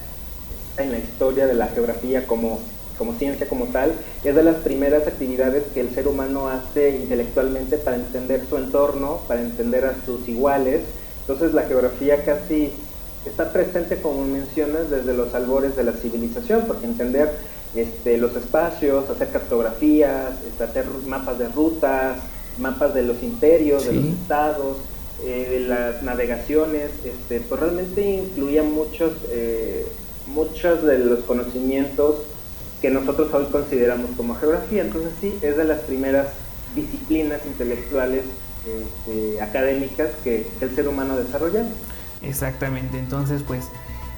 en la historia de la geografía como como ciencia como tal, es de las primeras actividades que el ser humano hace intelectualmente para entender su entorno, para entender a sus iguales. Entonces la geografía casi está presente, como mencionas, desde los albores de la civilización, porque entender este, los espacios, hacer cartografías, este, hacer mapas de rutas, mapas de los imperios, de los estados, eh, de las navegaciones, este, pues realmente incluía muchos, eh, muchos de los conocimientos que nosotros hoy consideramos como geografía. Entonces sí, es de las primeras disciplinas intelectuales este, académicas que, el ser humano desarrolla.
Exactamente, entonces pues,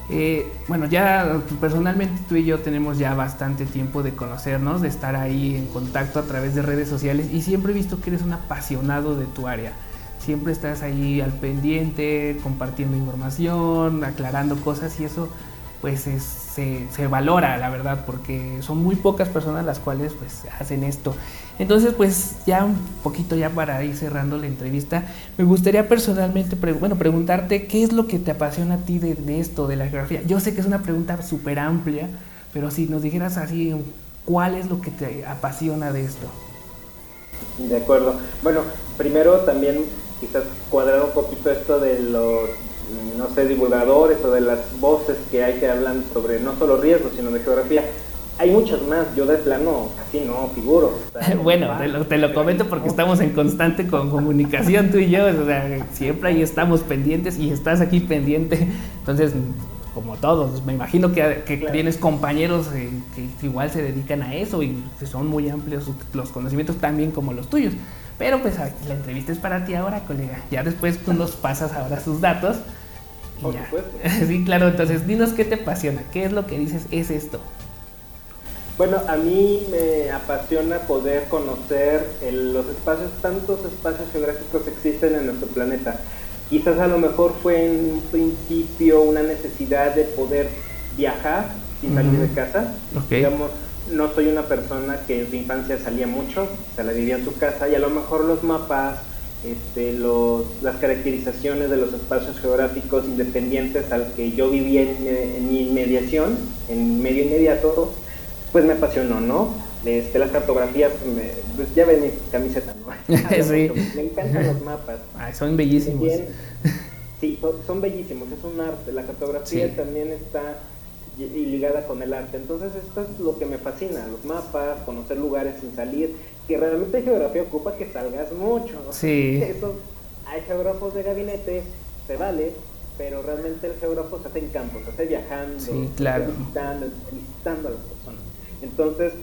eh, bueno, ya personalmente tú y yo tenemos ya bastante tiempo de conocernos, de estar ahí en contacto a través de redes sociales y siempre he visto que eres un apasionado de tu área. Siempre estás ahí al pendiente, compartiendo información, aclarando cosas y eso pues se, se, valora, la verdad, porque son muy pocas personas las cuales pues hacen esto. Entonces, pues ya un poquito ya para ir cerrando la entrevista, me gustaría personalmente, bueno, preguntarte qué es lo que te apasiona a ti de, esto, de la geografía. Yo sé que es una pregunta súper amplia, pero si nos dijeras así, ¿cuál es lo que te apasiona de esto?
De acuerdo. Bueno, primero también quizás cuadrar un poquito esto de los no sé, divulgadores o de las voces que hay que hablan sobre no solo riesgos, sino de geografía. Hay muchas más, yo de plano casi no figuro.
bueno, te lo, comento porque estamos en constante con comunicación tú y yo, o sea, siempre ahí estamos pendientes y estás aquí pendiente, entonces como todos, me imagino que, tienes compañeros eh, que igual se dedican a eso y que son muy amplios los conocimientos también como los tuyos. Pero pues la entrevista es para ti ahora, colega. Ya después tú nos pasas ahora sus datos
por supuesto.
sí, claro, entonces dinos qué te apasiona, qué es lo que dices es esto.
Bueno, a mí me apasiona poder conocer los espacios, tantos espacios geográficos existen en nuestro planeta. Quizás a lo mejor fue en un principio una necesidad de poder viajar sin salir de casa. Digamos, no soy una persona que en su infancia salía mucho, se la vivía en su casa y a lo mejor los mapas, este, los, las caracterizaciones de los espacios geográficos independientes al que yo vivía en, mi inmediación, en medio inmediato, pues me apasionó, ¿no? Este, las cartografías, pues ya ven mi camiseta, ¿no?
sí.
Me encantan los mapas.
son bellísimos.
sí, son, bellísimos, es un arte. La cartografía también está ligada con el arte. Entonces esto es lo que me fascina, los mapas, conocer lugares sin salir, que realmente geografía ocupa que salgas mucho.
Sí.
Eso, hay geógrafos de gabinete, se vale, pero realmente el geógrafo se hace en campo, se hace viajando, visitando, visitando a las personas. Entonces,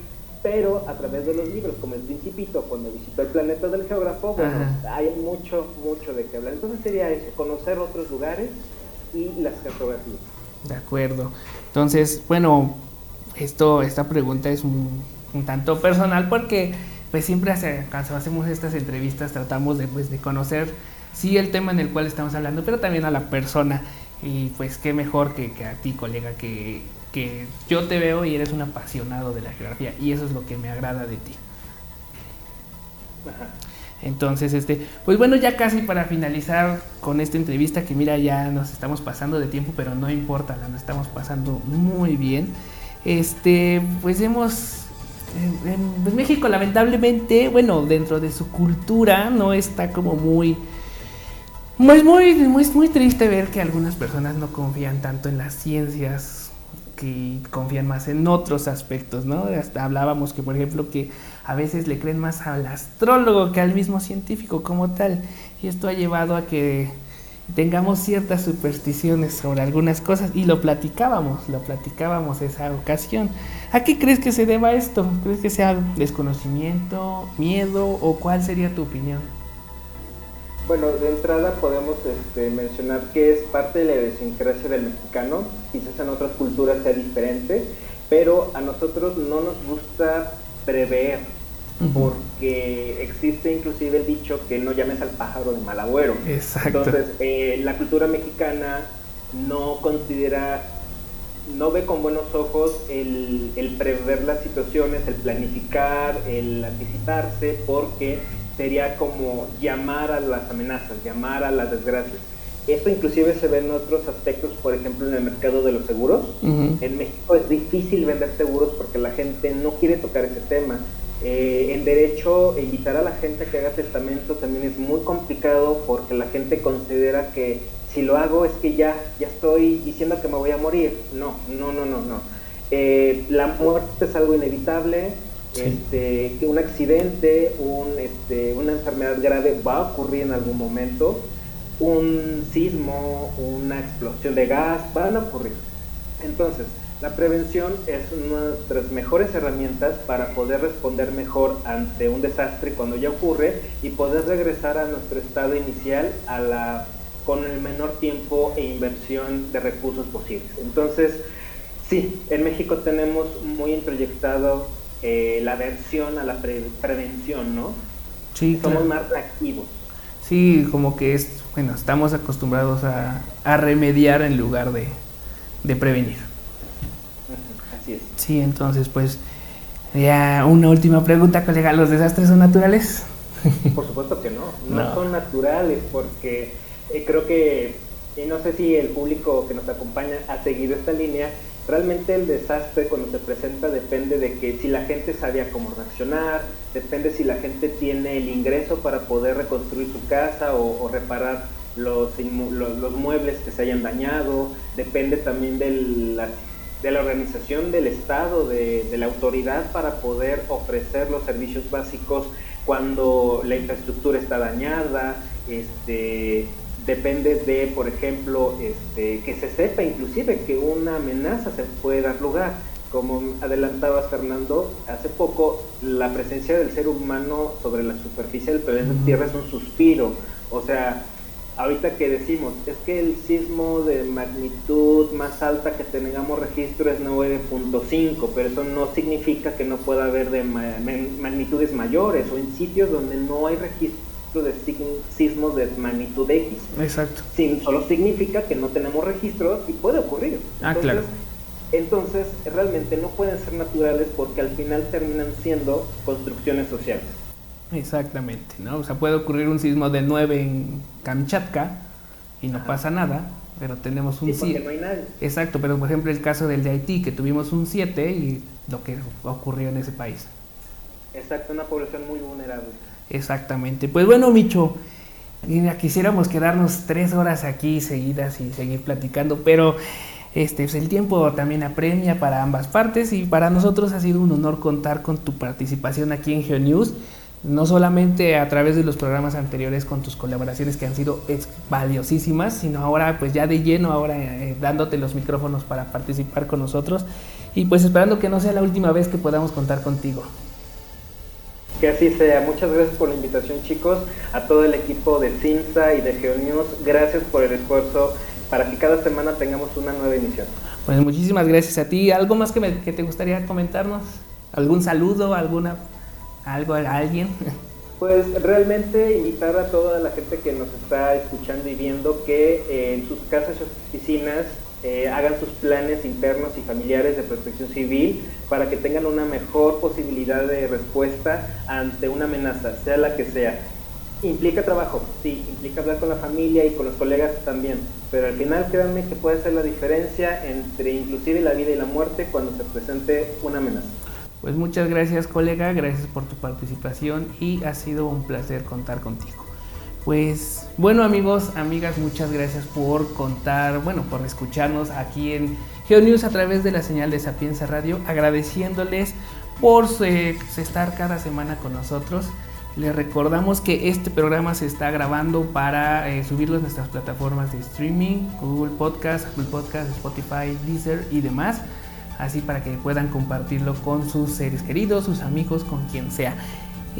pero a través de los libros, como el Principito, cuando visitó el planeta del geógrafo, bueno, hay mucho, mucho de qué hablar. Entonces sería eso, conocer otros lugares y las cartografías.
De acuerdo. Entonces, bueno, esto, esta pregunta es un, tanto personal porque pues siempre hace, cuando hacemos estas entrevistas tratamos de, pues, de conocer sí el tema en el cual estamos hablando, pero también a la persona. Y pues qué mejor que, que a ti, colega, que, que yo te veo y eres un apasionado de la geografía y eso es lo que me agrada de ti. Entonces, este, pues bueno, ya casi para finalizar con esta entrevista, que mira, ya nos estamos pasando de tiempo, pero no importa, la nos estamos pasando muy bien. Este, pues hemos en, México lamentablemente, bueno, dentro de su cultura no está como muy muy, muy, muy, muy triste ver que algunas personas no confían tanto en las ciencias que confían más en otros aspectos, ¿no? Hablábamos que, por ejemplo, que a veces le creen más al astrólogo que al mismo científico como tal. Y esto ha llevado a que tengamos ciertas supersticiones sobre algunas cosas y lo platicábamos, lo platicábamos esa ocasión. ¿A qué crees que se deba esto? ¿Crees que sea desconocimiento, miedo o cuál sería tu opinión?
Bueno, de entrada podemos este, mencionar que es parte de la idiosincrasia del mexicano, quizás en otras culturas sea diferente, pero a nosotros no nos gusta prever, porque existe inclusive el dicho que no llames al pájaro de mal agüero.
Exacto.
Entonces, eh, la cultura mexicana no considera, no ve con buenos ojos el, el prever las situaciones, el planificar, el anticiparse, porque sería como llamar a las amenazas, llamar a las desgracias. Esto inclusive se ve en otros aspectos, por ejemplo en el mercado de los seguros. En México es difícil vender seguros porque la gente no quiere tocar ese tema. Eh, en derecho, invitar a la gente a que haga testamento también es muy complicado porque la gente considera que si lo hago es que ya, ya estoy diciendo que me voy a morir. No, no, no, no, no. Eh, la muerte es algo inevitable, este, que un accidente, un, este, una enfermedad grave va a ocurrir en algún momento, un sismo, una explosión de gas, van a ocurrir. Entonces, la prevención es una de nuestras mejores herramientas para poder responder mejor ante un desastre cuando ya ocurre y poder regresar a nuestro estado inicial con el menor tiempo e inversión de recursos posibles. Entonces, sí, en México tenemos muy introyectado eh, la versión a la prevención, ¿no?
Sí,
Somos más activos.
Sí, como que es, bueno, estamos acostumbrados a, remediar en lugar de, prevenir.
Así es.
Sí, entonces, pues, ya una última pregunta, colega, ¿los desastres son naturales?
Por supuesto que no, no, son naturales porque eh, creo que, y no sé si el público que nos acompaña ha seguido esta línea, Realmente el desastre cuando se presenta depende de que si la gente sabía cómo reaccionar, depende si la gente tiene el ingreso para poder reconstruir su casa o, reparar los, muebles que se hayan dañado, depende también de la, organización del Estado, de, de la autoridad para poder ofrecer los servicios básicos cuando la infraestructura está dañada, este, depende de, por ejemplo, este, que se sepa inclusive que una amenaza se puede dar lugar. Como adelantabas, Fernando, hace poco la presencia del ser humano sobre la superficie del planeta Tierra es un suspiro. O sea, ahorita que decimos, es que el sismo de magnitud más alta que tengamos registro es 9.5, pero eso no significa que no pueda haber de magnitudes mayores o en sitios donde no hay registro de sismos de magnitud X.
Exacto.
Sin, solo significa que no tenemos registros y puede ocurrir.
Ah, claro.
Entonces, realmente no pueden ser naturales porque al final terminan siendo construcciones sociales.
Exactamente, ¿no? O sea, puede ocurrir un sismo de 9 en Kamchatka y no pasa nada, pero tenemos un 7.
no hay nadie.
Exacto, pero por ejemplo el caso del de Haití, que tuvimos un 7 y lo que ocurrió en ese país.
Exacto, una población muy vulnerable.
Exactamente. Pues bueno, Micho, quisiéramos quedarnos tres horas aquí seguidas y seguir platicando, pero este, pues el tiempo también apremia para ambas partes y para nosotros ha sido un honor contar con tu participación aquí en GeoNews no solamente a través de los programas anteriores con tus colaboraciones que han sido valiosísimas, sino ahora pues ya de lleno, ahora eh, dándote los micrófonos para participar con nosotros y pues esperando que no sea la última vez que podamos contar contigo.
Que así sea. Muchas gracias por la invitación chicos, a todo el equipo de CINSA y de GeoNews. Gracias por el esfuerzo para que cada semana tengamos una nueva emisión.
Pues muchísimas gracias a ti. ¿Algo más que, que te gustaría comentarnos? ¿Algún saludo? ¿Alguna algo a alguien?
Pues realmente invitar a toda la gente que nos está escuchando y viendo que eh, en sus casas y oficinas eh, hagan sus planes internos y familiares de protección civil para que tengan una mejor posibilidad de respuesta ante una amenaza, sea la que sea. Implica trabajo, sí, implica hablar con la familia y con los colegas también, pero al final créanme que puede ser la diferencia entre inclusive la vida y la muerte cuando se presente una amenaza.
Pues muchas gracias colega, gracias por tu participación y ha sido un placer contar contigo. Pues bueno amigos, amigas, muchas gracias por contar, bueno, por escucharnos aquí en GeoNews a través de la señal de Sapienza Radio, agradeciéndoles por estar cada semana con nosotros. Les recordamos que este programa se está grabando para eh, subirlo en nuestras plataformas de streaming, Google Podcast, Apple Podcast, Spotify, Deezer y demás así para que puedan compartirlo con sus seres queridos, sus amigos, con quien sea.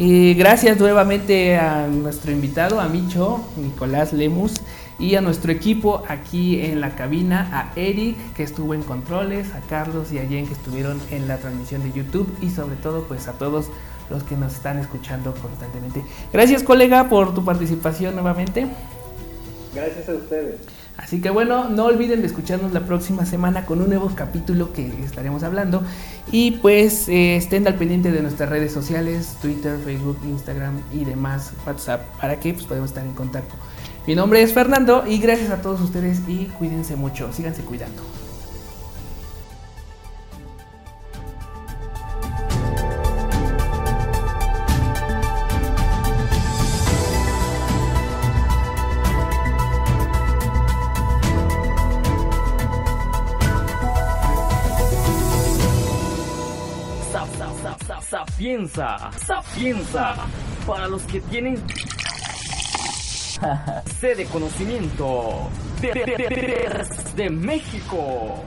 Y gracias nuevamente a nuestro invitado, a Micho, Nicolás Lemus, y a nuestro equipo aquí en la cabina, a Eric, que estuvo en controles, a Carlos y a Jen, que estuvieron en la transmisión de YouTube, y sobre todo, pues a todos los que nos están escuchando constantemente. Gracias, colega, por tu participación nuevamente.
Gracias a ustedes.
Así que bueno, no olviden de escucharnos la próxima semana con un nuevo capítulo que estaremos hablando. Y pues eh, estén al pendiente de nuestras redes sociales, Twitter, Facebook, Instagram y demás, WhatsApp, para que pues, podamos estar en contacto. Mi nombre es Fernando y gracias a todos ustedes y cuídense mucho, síganse cuidando.
Sapienza, Sapienza, para los que tienen sede conocimiento de, de México.